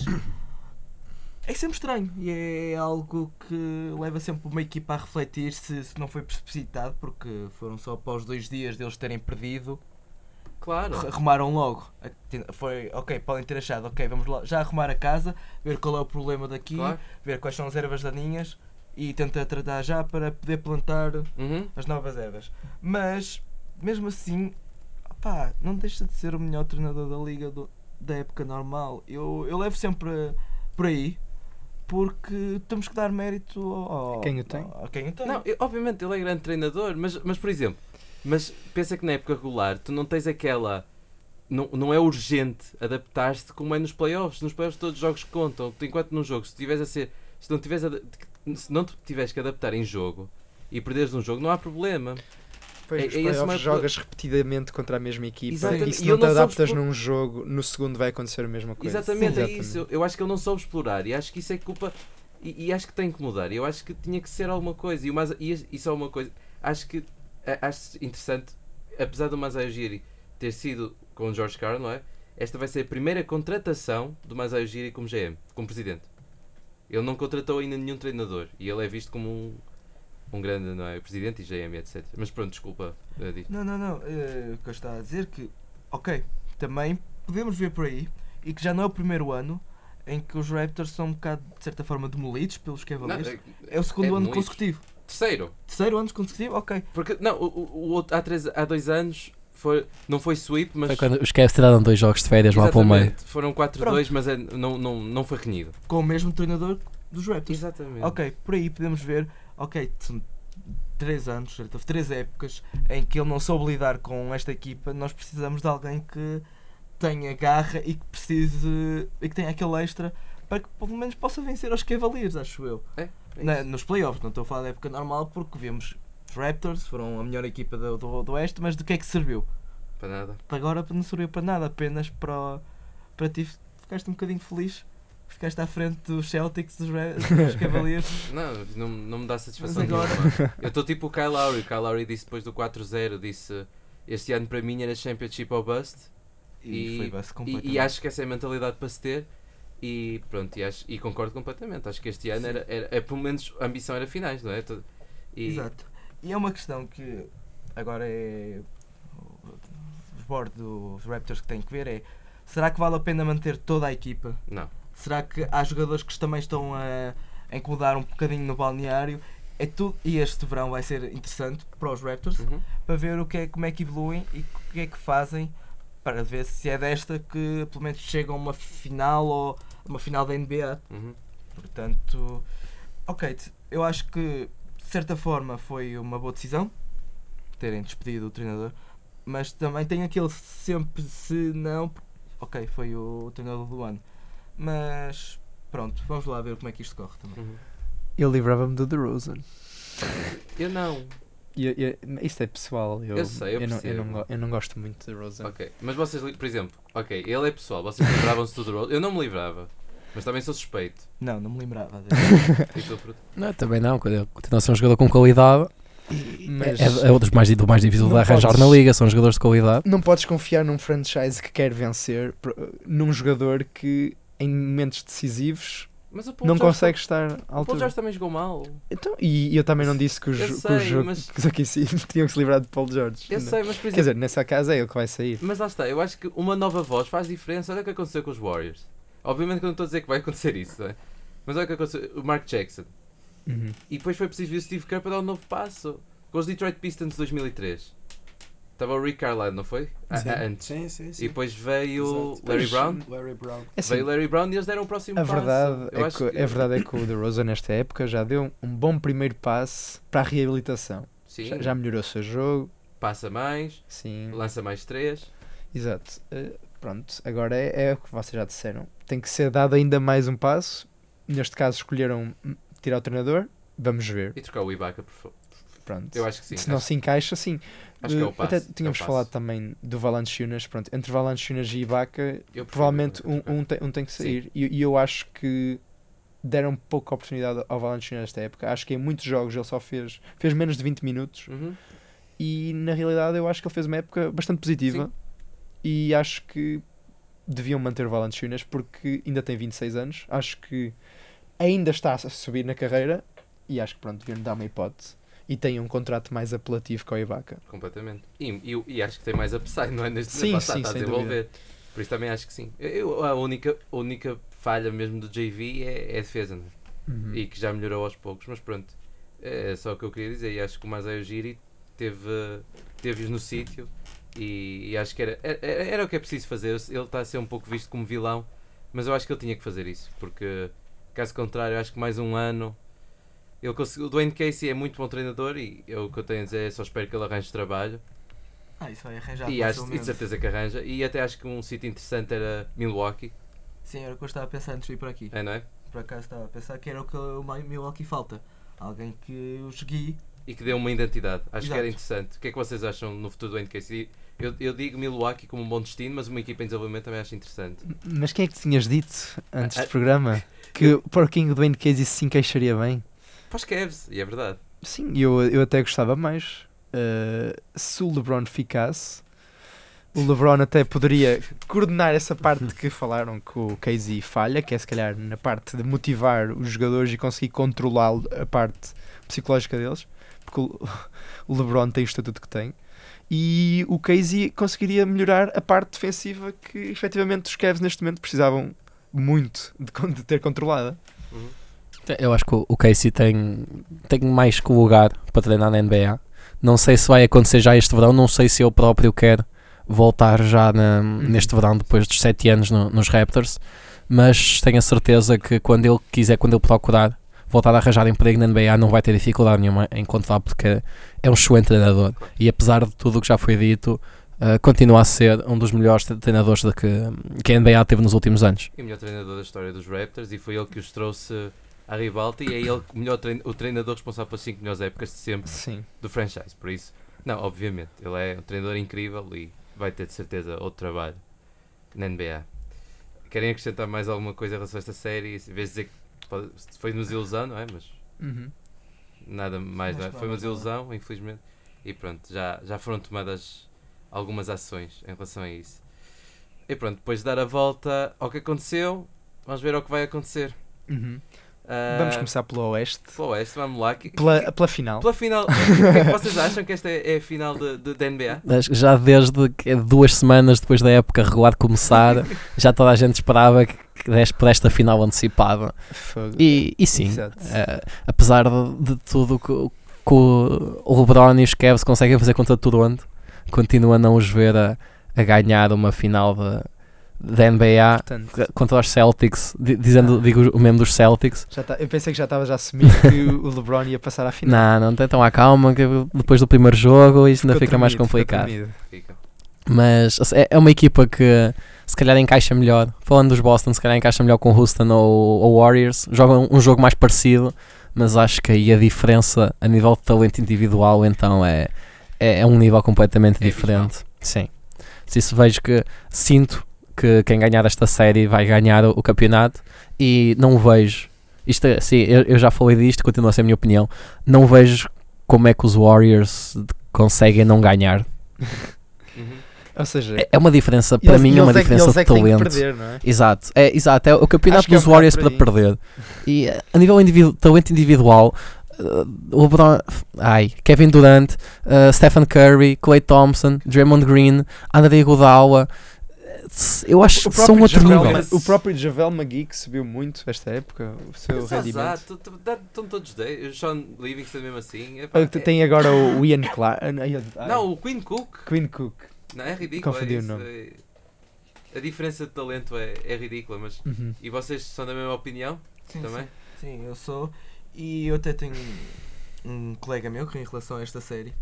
é sempre estranho e é algo que leva sempre uma equipa a refletir se, se não foi precipitado, porque foram só após dois dias deles terem perdido Claro. Arrumaram logo. Foi, ok, podem ter achado, ok, vamos lá, já arrumar a casa, ver qual é o problema daqui, Claro. ver quais são as ervas daninhas e tentar tratar já para poder plantar Uhum. as novas ervas. Mas, mesmo assim, pá, não deixa de ser o melhor treinador da liga do- da época normal. Eu, eu levo sempre por aí, porque temos que dar mérito ao, Quem o tem. A quem o tem. Não, eu- obviamente ele é grande treinador, mas, mas por exemplo, mas pensa que na época regular tu não tens aquela. Não, não é urgente adaptar-te como é nos playoffs. Nos playoffs todos os jogos contam. Enquanto num jogo, se tiveres a ser. Se não, tiveres a- se não te tiveres que adaptar em jogo e perderes um jogo, não há problema. Pois, É- é jogas repetidamente contra a mesma equipa Exatamente. e se E não ele te adaptas num jogo, no segundo vai acontecer a mesma coisa. Exatamente, é Exatamente. isso. Eu, eu acho que ele não soube explorar e acho que isso é culpa. E, e acho que tem que mudar. Eu acho que tinha que ser alguma coisa. E, o Mas, e isso é uma coisa. Acho que acho interessante, apesar do Masai Ujiri ter sido com o George Carl, não é? Esta vai ser a primeira contratação do Masai Ujiri como GM, como presidente. Ele não contratou ainda nenhum treinador e ele é visto como um, um grande não é? presidente e GM, etc. Mas pronto, desculpa. eh. Não, não, não. eh, o que eu estava a dizer que, ok, também podemos ver por aí e que já não é o primeiro ano em que os Raptors são um bocado, de certa forma, demolidos pelos Não, Cavaliers. é- é o segundo é ano demolidos. consecutivo. Terceiro. Terceiro ano consecutivo? Ok. Porque, não, o, o- o há, três, há dois anos foi, não foi sweep, mas. Foi quando os Cavs tiraram dois jogos de férias lá para o meio. Foram 4-2, mas é- não, não, não foi renhido. Com o mesmo treinador dos Raptors. Exatamente. Ok, por aí podemos ver, ok, são três anos, certo? Houve três épocas em que ele não soube lidar com esta equipa. Nós precisamos de alguém que tenha garra e que precise e que tenha aquele extra para que pelo menos possa vencer aos Cavaliers, acho eu. É, é Na- nos playoffs, não estou a falar da época normal porque vimos os Raptors, foram a melhor equipa do, do, do Oeste, mas do que é que serviu? Para nada. Agora não serviu para nada, apenas para, para ti ficaste um bocadinho feliz. Ficaste à frente dos Celtics, dos, dos Cavaliers. Não, não, não me dá satisfação Mas agora- nenhuma. Eu estou tipo o Kyle Lowry. O Kyle Lowry disse depois do 4-0, disse este ano para mim era Championship ou Bust. E, E- foi E, completamente. e acho que essa é a mentalidade para se ter. E pronto, e, acho, e concordo completamente. Acho que este ano era, era, é, pelo menos a ambição era finais, não é? E, Exato. E é uma questão que agora é os dos Raptors que têm que ver é será que vale a pena manter toda a equipa? Não. Será que há jogadores que também estão a, a incomodar um bocadinho no balneário? É tudo, e este verão vai ser interessante para os Raptors Uhum. para ver o que é, como é que evoluem e o que é que fazem para ver se é desta que pelo menos chegam a uma final ou uma final da NBA. Uhum. Portanto, ok, eu acho que de certa forma foi uma boa decisão terem despedido o treinador, mas também tem aquele sempre se não, ok, foi o treinador do ano. Mas pronto, vamos lá ver como é que isto corre também. Uhum. Eu livrava-me do DeRozan. Eu não. Eu- eu- isto é pessoal. Eu, Eu sei, eu não, eu, não, eu não gosto muito de DeRozan. Ok, mas vocês, por exemplo, ok, ele é pessoal, vocês livravam-se do Rose. Eu não me livrava, mas também sou suspeito. Não, não me lembrava. E? Não, também não, quando- continua a ser um jogador com qualidade. Mas É, é um dos mais, do mais difícil de arranjar podes- na liga, são jogadores de qualidade. não podes confiar num franchise que quer vencer num jogador que em momentos decisivos Mas o Paul não consegue estar à O Paul. George também jogou mal. Então, e eu também não disse que os, Eu que os sei, jo- mas- que aqui sim tinham que se livrar de Paul George. Eu Não. sei, mas por Quer exemplo. dizer, nessa casa é ele que vai sair. Mas lá está, eu acho que uma nova voz faz diferença. Olha o que aconteceu com os Warriors. Obviamente que eu não estou a dizer que vai acontecer isso, não é? Mas olha o que aconteceu. O Mark Jackson. Uhum. E depois foi preciso vir o Steve Kerr para dar um novo passo. Com os Detroit Pistons de 2003. Estava o Rick Carlisle, não foi? Ah, Sim, antes. sim, sim, sim. E depois veio Exato. Larry Brown. Larry Brown. É assim, Veio Larry Brown e eles deram o próximo a passo. verdade, Eu é acho que, a verdade é que o DeRozan nesta época já deu um bom primeiro passo para a reabilitação. Sim, Já, já melhorou o seu jogo. passa mais, Sim, lança mais três. exato. Eh, pronto, agora é, é o que vocês já disseram. Tem que ser dado ainda mais um passo. Neste caso escolheram tirar o treinador. Vamos ver. E trocar o Ibaka, por favor. Pronto. Eu acho que sim. se não acho, se encaixa, sim. acho que é o Eh, passo. Até tínhamos é o falado também do Valanciunas. Pronto, entre Valanciunas e Ibaka, provavelmente um, um, tem, um tem que sair. E, e eu acho que deram pouca oportunidade ao Valanciunas nesta época. Acho que em muitos jogos ele só fez, fez menos de 20 minutos. Uhum. E na realidade eu acho que ele fez uma época bastante positiva. Sim. E acho que deviam manter o Valanciunas porque ainda tem 26 anos. Acho que ainda está a subir na carreira. E acho que pronto, deviam dar uma hipótese. E tem um contrato mais apelativo que o Ibaka. Completamente. E, e, e acho que tem mais upside, não é? Neste Sim, está, sim, está a sem desenvolver. Por isso também acho que sim. Eu, a, única, a única falha mesmo do JV é, é a defesa, é? Uhum. e que já melhorou aos poucos, mas pronto, é só o que eu queria dizer. E acho que o Masai Ujiri teve, teve-os no sítio e, e acho que era, era, era o que é preciso fazer. Ele está a ser um pouco visto como vilão, mas eu acho que ele tinha que fazer isso, porque caso contrário, acho que mais um ano. Ele conseguiu, o Dwayne Casey é muito bom treinador e eu, o que eu tenho a dizer é só espero que ele arranje trabalho. Ah, isso vai arranjar e acho e de certeza que arranja. E até acho que um sítio interessante era Milwaukee, Sim, era o que eu estava a pensar antes de vir por aqui. é, não é? Por acaso estava a pensar que era o que o Milwaukee falta. Alguém que os guie. e que dê uma identidade. Acho que era Exato. interessante. O que é que vocês acham no futuro do NKC? Eu, eu digo Milwaukee como um bom destino, mas uma equipa em desenvolvimento também acho interessante. Mas quem é que tinhas dito antes Ah, do programa? Que o Porquinho do Wayne Casey se encaixaria bem? Para os Cavs, e é verdade. Sim, eu, eu até gostava mais. Uh, se o LeBron ficasse, o LeBron até poderia coordenar essa parte que falaram que o Casey falha, que é se calhar na parte de motivar os jogadores e conseguir controlar a parte psicológica deles, porque o, o LeBron tem o estatuto que tem. E o Casey conseguiria melhorar a parte defensiva que efetivamente os Cavs neste momento precisavam muito de, de ter controlada. Eu acho que o- Casey tem, tem mais que lugar para treinar na NBA. Não sei se vai acontecer já este verão, não sei se ele próprio quer voltar já na- neste verão, depois dos 7 anos no- nos Raptors, mas tenho a certeza que quando ele quiser, quando ele procurar voltar a arranjar emprego na NBA, não vai ter dificuldade nenhuma em encontrar, porque é um excelente treinador. E apesar de tudo o que já foi dito, uh, continua a ser um dos melhores treinadores de que, que a NBA teve nos últimos anos. E o melhor treinador da história dos Raptors, e foi ele que os trouxe à ribalta, e é ele o, melhor trein- o treinador responsável pelas 5 melhores épocas de sempre Sim. do franchise. Por isso, não, obviamente, ele é um treinador incrível e vai ter de certeza outro trabalho na NBA. Querem acrescentar mais alguma coisa em relação a esta série? Em vez de dizer que pode- foi nos ilusão, não é? Mas Uhum. nada mais, não é? Foi uma desilusão, infelizmente. E pronto, já, já foram tomadas algumas ações em relação a isso. E pronto, depois de dar a volta ao que aconteceu, vamos ver ao que vai acontecer. Uhum. Ah, Vamos começar pelo Oeste. Pelo Oeste, vamos lá. Que- Pela, pela final. Pela final, o que é que vocês acham que esta é, é a final de, de, da NBA? Já desde que- duas semanas depois da época regular começar, já toda a gente esperava que que desse por esta final antecipada. E, e sim, eh, apesar de, de tudo que, que o LeBron e os Cavs conseguem fazer contra Toronto, continuo a não os ver a, a ganhar uma final da da NBA Portanto, contra os Celtics, di- dizendo, Ah. digo o mesmo dos Celtics. já tá- eu pensei que já estavas a assumir que o LeBron ia passar à final. Não, não, então à calma, que depois do primeiro jogo isto ainda Ficou fica mais tremido, ficou complicado. Mas assim, é- é uma equipa que se calhar encaixa melhor. Falando dos Boston, se calhar encaixa melhor com o Houston ou, ou Warriors. Jogam um jogo mais parecido, mas acho que aí a diferença a nível de talento individual então é, é, é um nível completamente É diferente. Sim. Se isso vejo que sinto que quem ganhar esta série vai ganhar o, campeonato e não vejo. Isto é, sim, eu, eu já falei disto, continua a ser a minha opinião. Não vejo como é que os Warriors conseguem não ganhar. Ou seja, É- É uma diferença, para eles- mim é uma que- diferença de é que talento. perder, é? Exato, é, exato, é o campeonato é um dos Warriors para perder. E eh, a nível individu talento individual, o LeBron, ai, Kevin Durant, eh, Stephen Curry, Clay Thompson, Draymond Green, André Iguodala, eu acho que são outro Javel, nível. o próprio Javel McGee que subiu muito esta época, o seu Mas, rendimento. estão todos 10. O Sean Livingston mesmo assim. epá, Ah, é- Tem agora o Ian Clark. ah, Não, o Queen Cook. Queen Cook. Não, é ridículo. Confundi é o isso, nome. é- A diferença de talento é, é ridícula, mas. Uhum. E vocês são da mesma opinião? Sim, Também? Sim, sim, eu sou. E eu até tenho um, um colega meu que, em relação a esta série,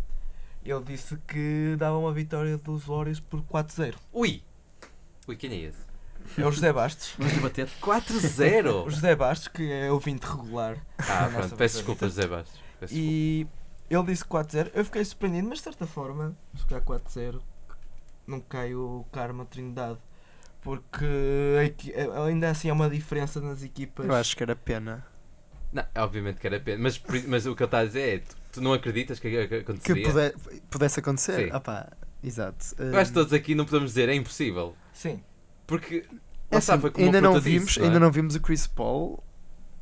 ele disse que dava uma vitória dos Warriors por 4-0. Ui! Ui, quem é esse? É o José Bastos. Vamos debater. 4-0! O José Bastos, que é ouvinte regular. Ah, pronto, nossa peço desculpa, José Bastos. Peço desculpa. E ele disse 4-0. Eu fiquei surpreendido, mas de certa forma, se ficar 4-0, não cai o Karma Trindade. Porque ainda assim há uma diferença nas equipas. Eu acho que era pena. Não, obviamente que era pena, mas, mas o que ele está a dizer é: tu, tu não acreditas que, que Que aconteceria? puder- pudesse acontecer. Sim. Ah pá, exato. Que todos aqui não podemos dizer é impossível. Sim. Porque É assim, como ainda, não vimos, disse, não é? ainda não vimos o Chris Paul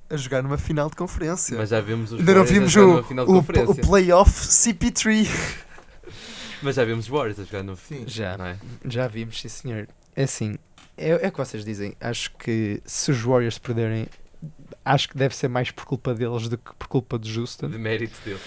a jogar numa final de conferência. Mas já vimos os Ainda não vimos jogar o, numa final de o, conferência. o playoff CP3. Mas já vimos os Warriors a jogar no Sim. Já, não é? já vimos, sim senhor. É assim, é, é o que vocês dizem. Acho que se os Warriors perderem, acho que deve ser mais por culpa deles do que por culpa de Houston. De mérito dele.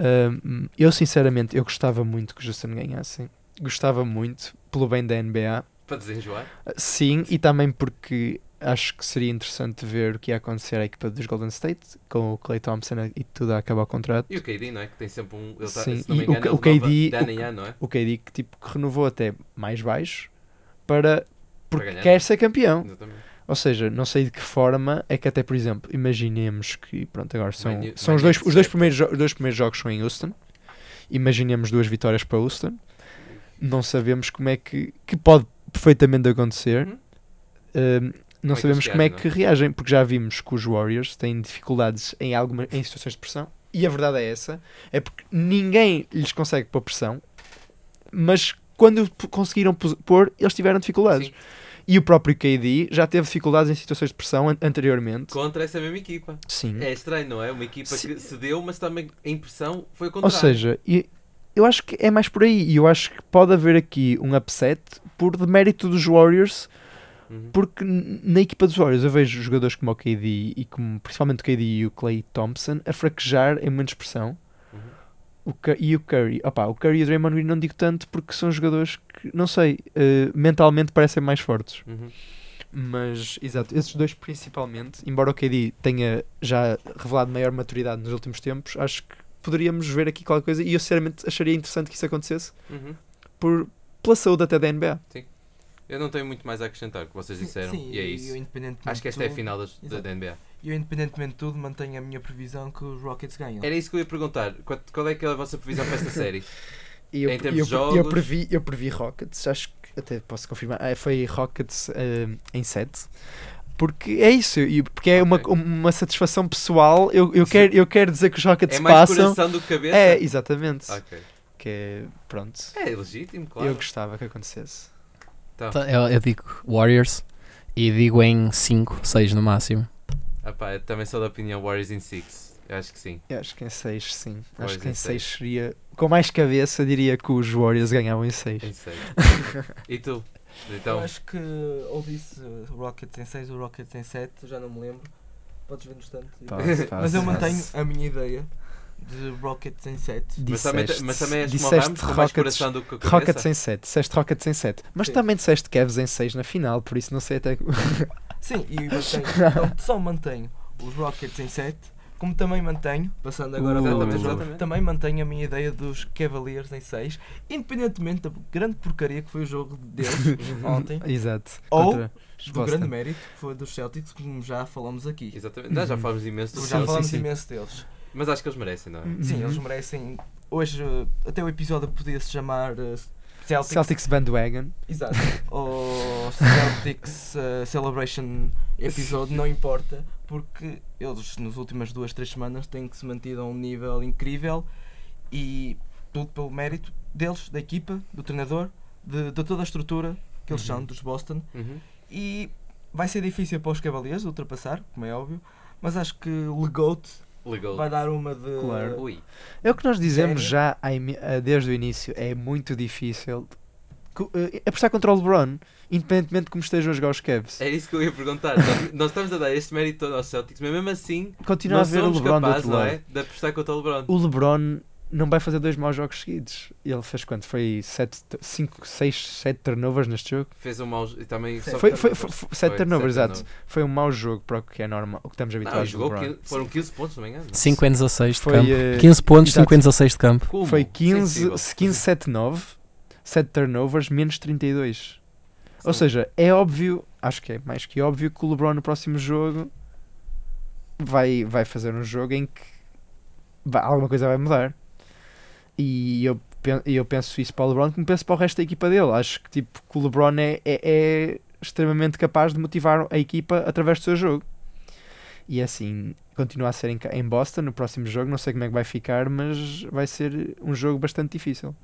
Um, eu sinceramente, eu gostava muito que o Houston ganhassem. Gostava muito, pelo bem da NBA. Para desenjoar. Sim, e também porque acho que seria interessante ver o que ia acontecer à equipa dos Golden State, com o Clay Thompson e tudo a acabar o contrato. E o KD, não é? Que tem sempre um. Ele tá, Sim, se não me e o engano, K- ele o KD ano o ano, não é? O KD que, tipo, que renovou até mais baixo para porque ganhar. quer ser campeão. Exatamente. Ou seja, não sei de que forma é que até, por exemplo, imaginemos que, pronto, agora são, são os, dois, os, dois primeiros, os dois primeiros jogos são em Houston. Imaginemos duas vitórias para Houston. Não sabemos como é que, que pode perfeitamente acontecer. Uhum. Um, não sabemos como é que reagem, porque já vimos que os Warriors têm dificuldades em, alguma, em situações de pressão. E a verdade é essa: é porque ninguém lhes consegue pôr pressão, mas quando conseguiram pôr, eles tiveram dificuldades. Sim. E o próprio KD já teve dificuldades em situações de pressão an- anteriormente. Contra essa mesma equipa. Sim. É estranho, não é? Uma equipa Sim. que cedeu, mas também a impressão foi o Ou seja, eu acho que é mais por aí. E eu acho que pode haver aqui um upset por demérito dos Warriors, Uhum. porque na equipa dos Warriors eu vejo jogadores como o KD e como principalmente o KD e o Clay Thompson a fraquejar em menos pressão. O e o Curry, opa, o Curry e o Draymond Green não digo tanto porque são jogadores que, não sei, eh, mentalmente parecem mais fortes. Uhum. Mas, exato, esses dois principalmente, embora o KD tenha já revelado maior maturidade nos últimos tempos, acho que poderíamos ver aqui qualquer coisa e eu sinceramente acharia interessante que isso acontecesse Uhum. por, pela saúde até da NBA. Eu não tenho muito mais a acrescentar o que vocês disseram. Sim, e é isso. Acho que esta é a final das, da, da NBA. Eu, independentemente de tudo, mantenho a minha previsão que os Rockets ganham. Era isso que eu ia perguntar. Qual, qual é que é a vossa previsão para esta série? Eu, Em termos eu, de jogos? eu, previ, eu previ Rockets, acho que até posso confirmar, ah, foi Rockets eh, em 7. Porque é isso, e porque é uma, Ok. uma satisfação pessoal. Eu, eu, Sim. quero, eu quero dizer que os Rockets é mais passam. coração do que cabeça? É, exatamente. Ok. Que é, pronto. É legítimo, claro. Eu gostava que acontecesse. Então, Então, Eu, eu digo Warriors e digo em 5, 6 no máximo. Pá, eu também sou da opinião Warriors in 6. Eu acho que sim. Eu acho que em 6, sim. Warriors acho que em em 6 seis. seria. Com mais cabeça, diria que os Warriors ganhavam em 6. Em 6. e tu? Eu Então, acho que ou disse Rockets em 6 ou Rockets em 7, já não me lembro. Podes ver no instante. Mas eu mantenho a minha ideia de Rockets em 7. mas também, mas também és disseste Rockets, coração do que a? Rockets em 7. Disseste Rockets em 7. Mas Sim. também disseste Cavs em 6 na final, por isso não sei até. Sim, e mantenho, não só mantenho os Rockets em 7, como também mantenho, passando agora Uh, exatamente, jogo, também mantenho a minha ideia dos Cavaliers em 6, independentemente da grande porcaria que foi o jogo deles ontem, Exato. Ou contra do Boston. grande mérito que foi dos Celtics, como já falamos aqui. Exatamente. Não, já falamos imenso do Já Celtics, falamos sim. imenso deles. Mas acho que eles merecem, não é? Uhum. Sim, eles merecem. Hoje, até o episódio podia se chamar uh, Celtics. Celtics Bandwagon. Exato. Ou Celtics uh, Celebration Episode, não importa, porque eles nas últimas duas, três semanas têm que se mantido a um nível incrível e tudo pelo mérito deles, da equipa, do treinador, de, de toda a estrutura que eles são, dos Boston. Uhum. E vai ser difícil para os Cavaliers ultrapassar, como é óbvio, mas acho que o Legout Legal. vai dar uma de. Claro. Ui. É o que nós dizemos Sério? já desde o início. É muito difícil eh, apostar contra o LeBron, independentemente de como estejam a jogar os Cavs. É isso que eu ia perguntar. nós, nós estamos a dar este mérito aos Celtics, mas mesmo assim, Continua a ver o LeBron do capazes, outro não lado. é? De apostar contra o LeBron. O LeBron não vai fazer dois maus jogos seguidos. Ele fez quanto? Foi 5, 6, 7 turnovers neste jogo? Fez um mau. E também Foi, foi, foi, Foi, 7 turnovers, exato. Foi um mau jogo para o que é normal, o que estamos Não, habituados jogou do LeBron. 15 foram 15 pontos, não me engano. 5 em 16 de Foi, campo. eh, 15 pontos, exato. 5 em 16 de campo. Como? Foi 15, Sensível. 15 7, 9, 7 turnovers, menos 32. Ou Sim. seja, é óbvio, acho que é mais que óbvio que o LeBron no próximo jogo vai, vai fazer um jogo em que vai- alguma coisa vai mudar. E eu, eu penso isso para o LeBron como penso para o resto da equipa dele. Acho que, tipo, que o LeBron é, é, é extremamente capaz de motivar a equipa através do seu jogo. E assim, continua a ser em, em Boston no próximo jogo. Não sei como é que vai ficar, mas vai ser um jogo bastante difícil.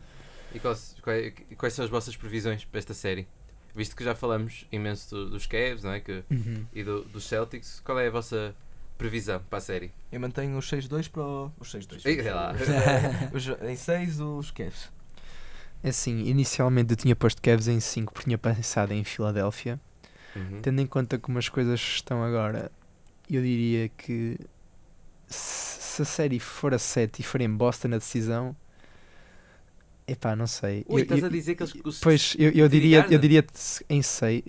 E quais, quais, quais são as vossas previsões para esta série? Visto que já falamos imenso do- dos Cavs não é? que, e do- dos Celtics, qual é a vossa previsão para a série. Eu mantenho os 6-2 para o- os 6-2. Ei, sei lá. Os- em 6 os Cavs. É Assim, inicialmente eu tinha posto Cavs em 5 porque tinha pensado em Filadélfia. Uhum. Tendo em conta como as coisas estão agora, eu diria que se a série for a 7 e for em Boston a decisão, epá, não sei. Ui, Eu- estás eu- a dizer que eles. Pois, eu, eu diria, eu diria em 6.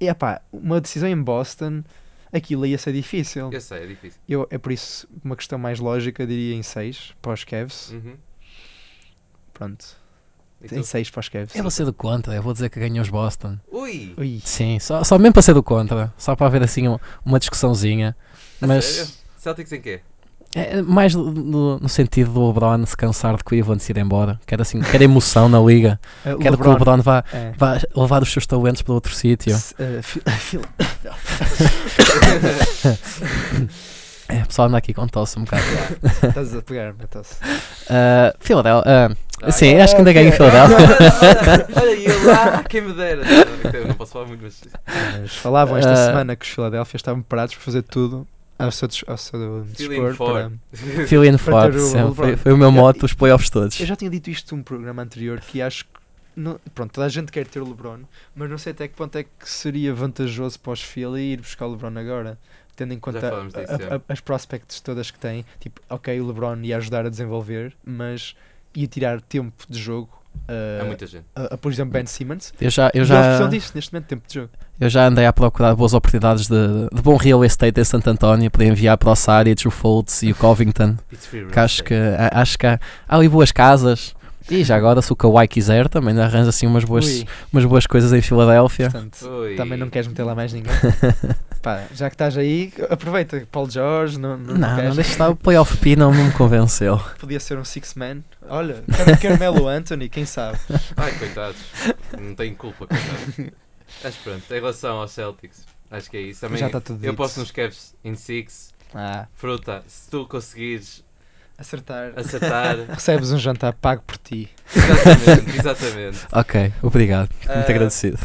Epá, uma decisão em Boston, aquilo ia ser difícil. Eu sei, é difícil. Eu, é por isso, uma questão mais lógica, diria em 6 para os Cavs. Uhum. Pronto, em 6 para os Cavs. Eu vou ser do contra, eu vou dizer que ganhou os Boston. Ui! Ui, Sim, só, só mesmo para ser do contra, só para haver assim um- uma discussãozinha. A Mas sério? Celtics em quê? É mais no, no- sentido do LeBron se cansar de Cleveland se ir embora. Quero assim, quero emoção na liga. uh, Quero que o LeBron vá, é. vá levar os seus talentos para outro sítio. Uh, É, o pessoal anda aqui com tosse um bocado. Estás a pegar, Matos. Uh, Philadelphia. Ah, uh, sim, acho que ainda ganho em Philadelphia. Olha, e eu lá, quem me dera. Não posso falar muito, mas. Falavam esta Ah. semana que os Philadelphia estavam preparados para fazer tudo ao seu, ao seu dispor. Para... Feeling Para ter for, o sempre. LeBron. Foi, foi o meu moto, os playoffs todos. Eu já tinha dito isto num programa anterior que acho que. Não, pronto, toda a gente quer ter o LeBron, mas não sei até que ponto é que seria vantajoso para os Philly ir buscar o LeBron agora. Tendo em conta a- já. a- as prospects todas que tem, tipo, ok, o LeBron ia ajudar a desenvolver, mas ia tirar tempo de jogo Há a, muita gente. a- a, por exemplo, Ben Simmons. Eu já, eu já, disso neste momento, tempo de jogo. eu já andei a procurar boas oportunidades de, de bom real estate em Santo António para enviar para o Saric, o Foltz e o Covington. Que acho que, acho que há, há ali boas casas. E já agora, se o Kawhi quiser, também arranja assim umas boas, Ui, umas boas coisas em Filadélfia. portanto, Ui. também não queres meter lá mais ninguém. Pá, já que estás aí, aproveita. Paul George, não, não, Não, não deixa estar. O playoff P não me convenceu. Podia ser um six-man. Olha, Car- Carmelo Anthony, quem sabe? Ai, coitados. Não tenho culpa, coitados. Mas pronto, em relação aos Celtics, acho que é isso. Também Já está tudo eu dito. posso nos Cavs em 6. Ah, Fruta, se tu conseguires acertar. acertar. Recebes um jantar pago por ti. exatamente, exatamente. Ok, obrigado. Muito Ah, agradecido.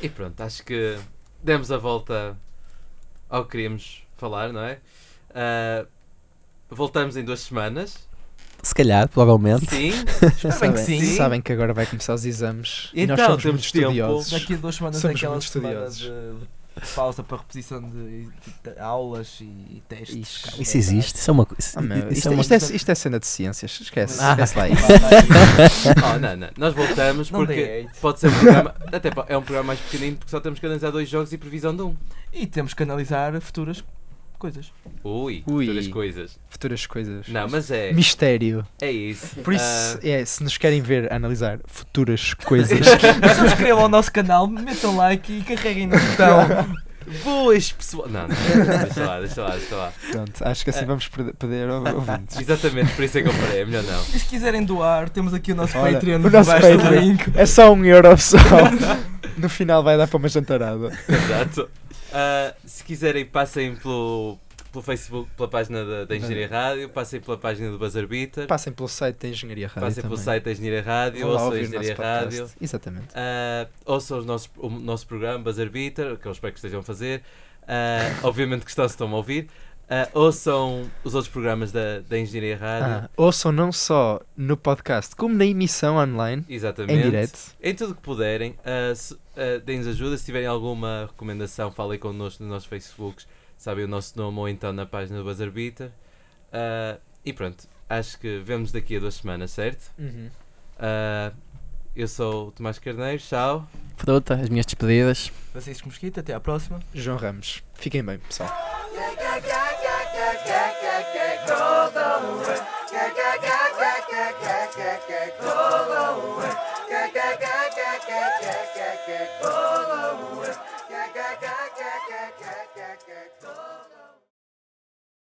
E pronto, acho que demos a volta ao que queríamos falar, não é? Ah, voltamos em duas semanas. Se calhar, provavelmente. Sim. Espero bem que sim. sabem que agora vai começar os exames. e nós Então, somos temos muito tempo. estudiosos. Daqui a duas semanas Somos é aquela semana estudiosos. de pausa para reposição de, de aulas e testes. Ixi, Calma, Isso existe, isso é uma coisa. Ah, meu, isso isto, é uma isto é, isto é cena de ciências. Esquece, Ah. esquece lá isso. Oh, não, não. Nós voltamos Não porque pode ser um programa. Até é um programa mais pequenino porque só temos que analisar dois jogos e previsão de um. E temos que analisar futuras coisas. Ui, Ui. todas as coisas. Futuras coisas. Não, mas é. Mistério. É isso. Por isso, Ah, é, se nos querem ver analisar futuras coisas, Subscrevam ao nosso canal, metam like e carreguem no botão. boas pessoal. Não, não, deixa lá, deixa lá, deixa lá. pronto, acho que assim vamos perder, perder ou- ouvintes. Exatamente, por isso é que eu parei. É melhor não. E se quiserem doar, temos aqui o nosso Olha, Patreon o nosso debaixo do Patreon. link. É só um euro só. No final vai dar para uma jantarada. Exato. Ah, se quiserem, passem pelo, pelo Facebook, pela página da, da Engenharia Rádio, passem pela página do Buzzer Beater, Passem pelo site da Engenharia Rádio. passem pelo também. site da Engenharia Rádio, ouçam a Engenharia. Rádio. Exatamente. Uh, ouçam os nossos, o nosso programa Buzzer Beater, que eu espero que estejam a fazer. Uh, obviamente que estão, se estão a ouvir. Uh, ouçam os outros programas da, da Engenharia Rádio. Ah, ouçam não só no podcast, como na emissão online, Exatamente. em direto. Em tudo que puderem, uh, se- uh, deem-nos ajuda. Se tiverem alguma recomendação, falem connosco nos nossos Facebooks, sabem o nosso nome ou então na página do Buzzer Beater. Uh, e pronto, acho que vemos daqui a duas semanas, certo? Uh, eu sou o Tomás Carneiro, tchau. Fruta, as minhas despedidas. Francisco Mosquita, até à próxima. João Ramos. Fiquem bem, pessoal.